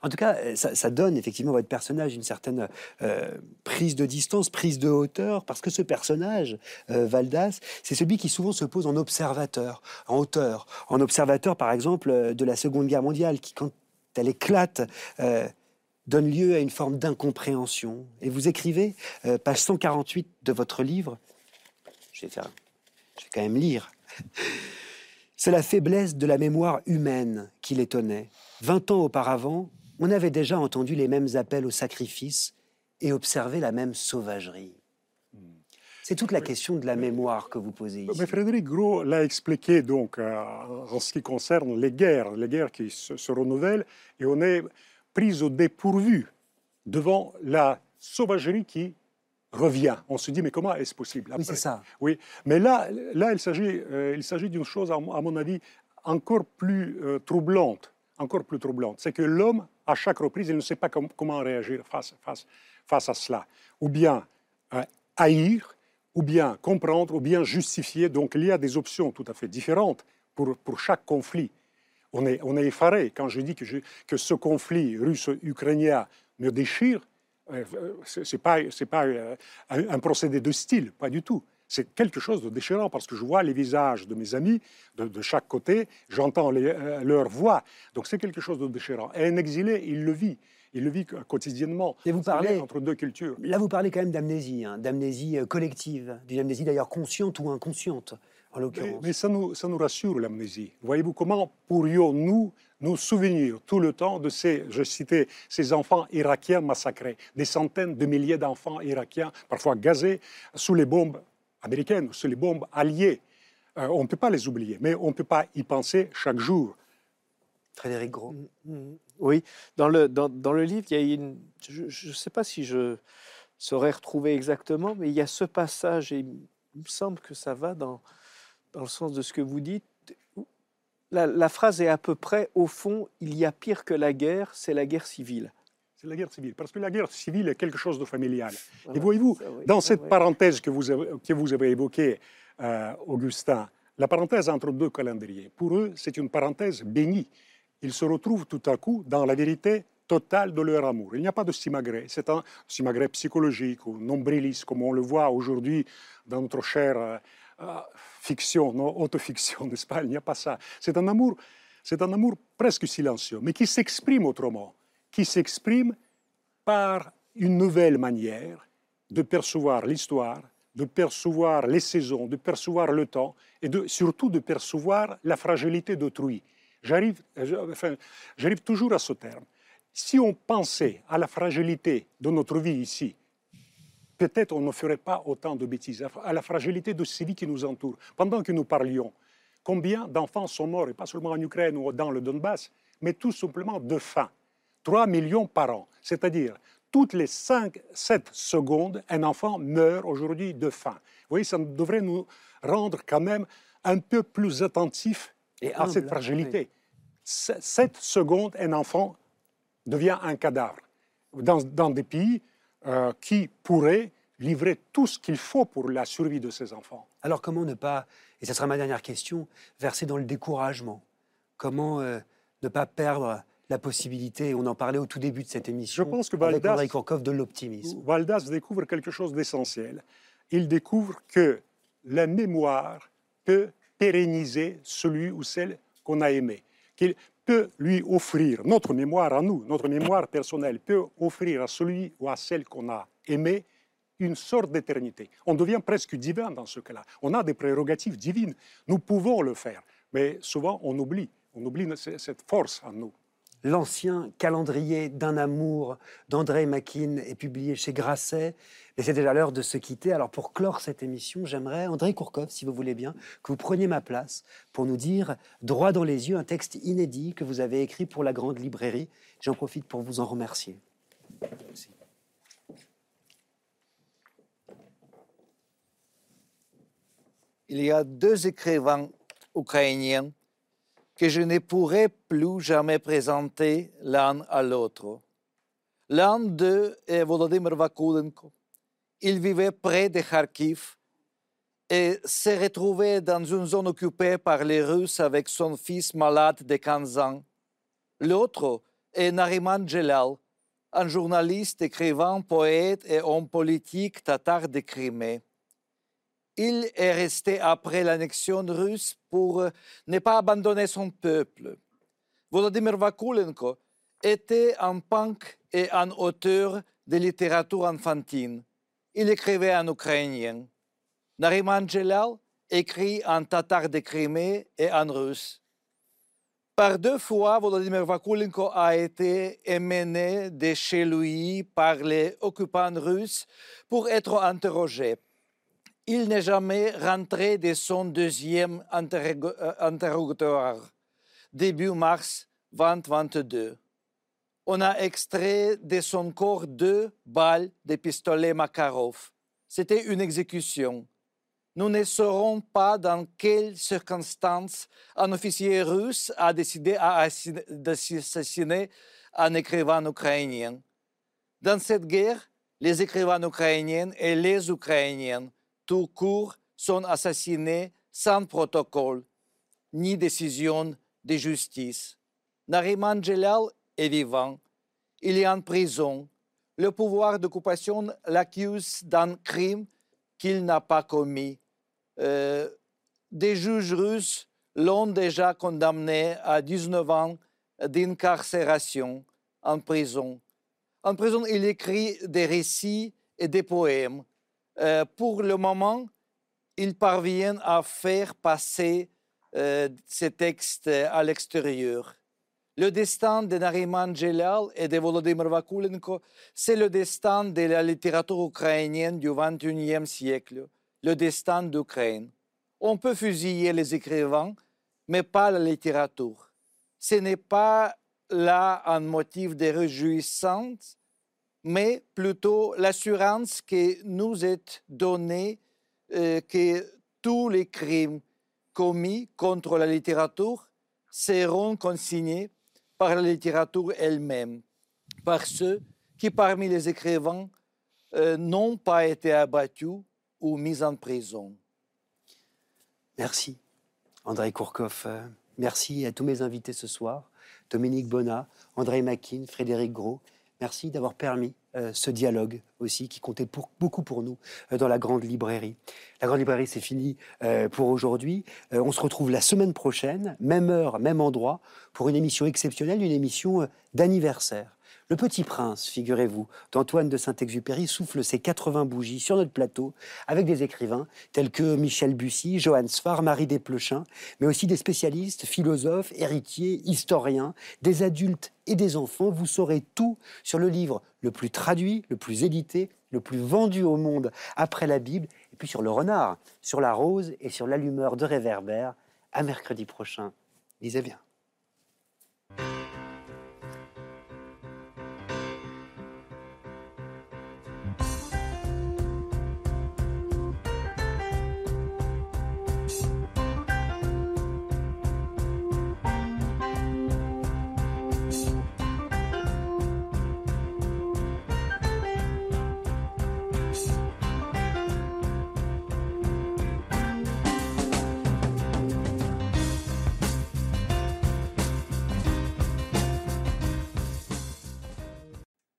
En tout cas, euh, ça, donne effectivement votre personnage une certaine euh, prise de distance, prise de hauteur, parce que ce personnage, euh, Valdas, c'est celui qui souvent se pose en observateur, en hauteur, en observateur par exemple de la Seconde Guerre mondiale, qui quand elle éclate, donne lieu à une forme d'incompréhension. Et vous écrivez, page 148 de votre livre, je vais quand même lire. C'est la faiblesse de la mémoire humaine qui l'étonnait. Vingt ans auparavant, on avait déjà entendu les mêmes appels au sacrifice et observé la même sauvagerie. C'est toute la question de la mémoire que vous posez ici. Mais Frédéric Gros l'a expliqué donc euh, en ce qui concerne les guerres, les guerres qui se, se, renouvellent, et on est pris au dépourvu devant la sauvagerie qui revient. On se dit, mais comment est-ce possible Oui, c'est ça. Oui, mais là, là il s'agit euh, il s'agit d'une chose, à mon à mon avis, encore plus euh, troublante. Encore plus troublante. C'est que l'homme, à chaque reprise, il ne sait pas com- comment réagir face, à cela. Ou bien euh, haïr, ou bien comprendre, ou bien justifier. Donc il y a des options tout à fait différentes pour, chaque conflit. On est, effaré quand je dis que, ce conflit russe-ukrainien me déchire. euh, euh, c'est c'est pas, un procédé de style, pas du tout. C'est quelque chose de déchirant parce que je vois les visages de mes amis de, de chaque côté, j'entends euh, leur voix. Donc c'est quelque chose de déchirant. Et un exilé, il le vit. Il le vit quotidiennement. Et vous parlez- entre deux cultures. Là, vous parlez quand même d'amnésie, hein, d'amnésie euh, collective, d'une amnésie d'ailleurs consciente ou inconsciente, en Mais, l'occurrence. mais ça, nous, ça nous rassure, l'amnésie. Voyez-vous, comment pourrions-nous nous souvenir tout le temps de ces, je citais, ces enfants irakiens massacrés, des centaines de milliers d'enfants irakiens, parfois gazés, sous les bombes américaines, sous les bombes alliées. Euh, on ne peut pas les oublier, mais on ne peut pas y penser chaque jour. Frédéric Gros. Mhm. Oui, dans le, dans, dans le livre, il y a une. Je ne sais pas si je saurais retrouver exactement, mais il y a ce passage, et il me semble que ça va dans, dans le sens de ce que vous dites. la phrase est à peu près au fond, il y a pire que la guerre, c'est la guerre civile. C'est la guerre civile, parce que la guerre civile est quelque chose de familial. Voilà, Et voyez-vous, oui, dans cette parenthèse que vous avez, que vous avez évoquée, euh, Augustin, la parenthèse entre deux calendriers, pour eux, c'est une parenthèse bénie. Ils se retrouvent tout à coup dans la vérité totale de leur amour. Il n'y a pas de simagrée. C'est un simagrée psychologique ou nombriliste, comme on le voit aujourd'hui dans notre chère euh, euh, fiction, non, autofiction, n'est-ce pas? Il n'y a pas ça. C'est un amour, c'est un amour presque silencieux, mais qui s'exprime autrement, qui s'exprime par une nouvelle manière de percevoir l'histoire, de percevoir les saisons, de percevoir le temps et surtout de percevoir la fragilité d'autrui. J'arrive toujours à ce terme. Si on pensait à la fragilité de notre vie ici, peut-être on ne ferait pas autant de bêtises, à la fragilité de ces vies qui nous entourent. Pendant que nous parlions, combien d'enfants sont morts, et pas seulement en Ukraine ou dans le Donbass, mais tout simplement de faim 3 millions par an, c'est-à-dire toutes les 5, 7 secondes, un enfant meurt aujourd'hui de faim. Vous voyez, ça devrait nous rendre quand même un peu plus attentifs Et à cette fragilité. 7 secondes, un enfant devient un cadavre. Dans, dans des pays euh, qui pourraient livrer tout ce qu'il faut pour la survie de ces enfants. Alors comment ne pas, et ce sera ma dernière question, verser dans le découragement? Comment euh, ne pas perdre la possibilité, on en parlait au tout début de cette émission, Je pense que avec Andrei Kourkov, de l'optimisme. Valdas découvre quelque chose d'essentiel. Il découvre que la mémoire peut pérenniser celui ou celle qu'on a aimé, qu'il peut lui offrir, notre mémoire à nous, notre mémoire personnelle, peut offrir à celui ou à celle qu'on a aimé une sorte d'éternité. On devient presque divin dans ce cas-là. On a des prérogatives divines. Nous pouvons le faire, mais souvent on oublie. On oublie ce- cette force en nous. L'ancien calendrier d'un amour d'André Makin est publié chez Grasset. Mais c'est déjà l'heure de se quitter. Alors pour clore cette émission, j'aimerais, André Kourkov, si vous voulez bien, que vous preniez ma place pour nous dire, droit dans les yeux, un texte inédit que vous avez écrit pour la Grande Librairie. J'en profite pour vous en remercier. Merci. il y a deux écrivains ukrainiens que je ne pourrai plus jamais présenter l'un à l'autre. L'un d'eux est Volodymyr Vakulenko. Il vivait près de Kharkiv et s'est retrouvé dans une zone occupée par les Russes avec son fils malade de 15 ans. L'autre est Nariman Jelal, un journaliste, écrivain, poète et homme politique tatar de Crimée. Il est resté après l'annexion russe pour euh, ne pas abandonner son peuple. Volodymyr Vakulenko était un punk et un auteur de littérature enfantine. Il écrivait en ukrainien. Nariman Jelal écrit en tatar de Crimée et en russe. Par deux fois, Volodymyr Vakulenko a été emmené de chez lui par les occupants russes pour être interrogé. Il n'est jamais rentré de son deuxième euh, interrogatoire, début mars 2022. On a extrait de son corps deux balles de pistolet Makarov. c'était une exécution. Nous ne saurons pas dans quelles circonstances un officier russe a décidé d'assassiner un écrivain ukrainien. Dans cette guerre, les écrivains ukrainiens et les Ukrainiens, tout court, sont assassinés sans protocole ni décision de justice. Nariman Jelal est vivant. Il est en prison. Le pouvoir d'occupation l'accuse d'un crime qu'il n'a pas commis. Euh, des juges russes l'ont déjà condamné à 19 ans d'incarcération en prison. En prison, il écrit des récits et des poèmes. Euh, pour le moment, il parvient à faire passer euh, ces textes à l'extérieur. Le destin de Nariman Jelal et de Volodymyr Vakulenko, c'est le destin de la littérature ukrainienne du XXIe siècle, le destin d'Ukraine. On peut fusiller les écrivains, mais pas la littérature. Ce n'est pas là un motif de réjouissance, mais plutôt l'assurance que nous est donnée euh, que tous les crimes commis contre la littérature seront consignés par la littérature elle-même, par ceux qui, parmi les écrivains, euh, n'ont pas été abattus ou mis en prison. Merci, André Kourkov. Euh, merci à tous mes invités ce soir, Dominique Bonnat, André Makin, Frédéric Gros. Merci d'avoir permis euh, ce dialogue aussi qui comptait pour, beaucoup pour nous euh, dans la grande librairie. La grande librairie, c'est fini euh, pour aujourd'hui. on se retrouve la semaine prochaine, même heure, même endroit, pour une émission exceptionnelle, une émission d'anniversaire. Le Petit Prince, figurez-vous, d'Antoine de Saint-Exupéry souffle ses 80 bougies sur notre plateau avec des écrivains tels que Michel Bussy, Johannes Sfar, Marie Desplechin, mais aussi des spécialistes, philosophes, héritiers, historiens, des adultes et des enfants. Vous saurez tout sur le livre le plus traduit, le plus édité, le plus vendu au monde après la Bible, et puis sur le renard, sur la rose et sur l'allumeur de réverbère. À mercredi prochain. Lisez bien.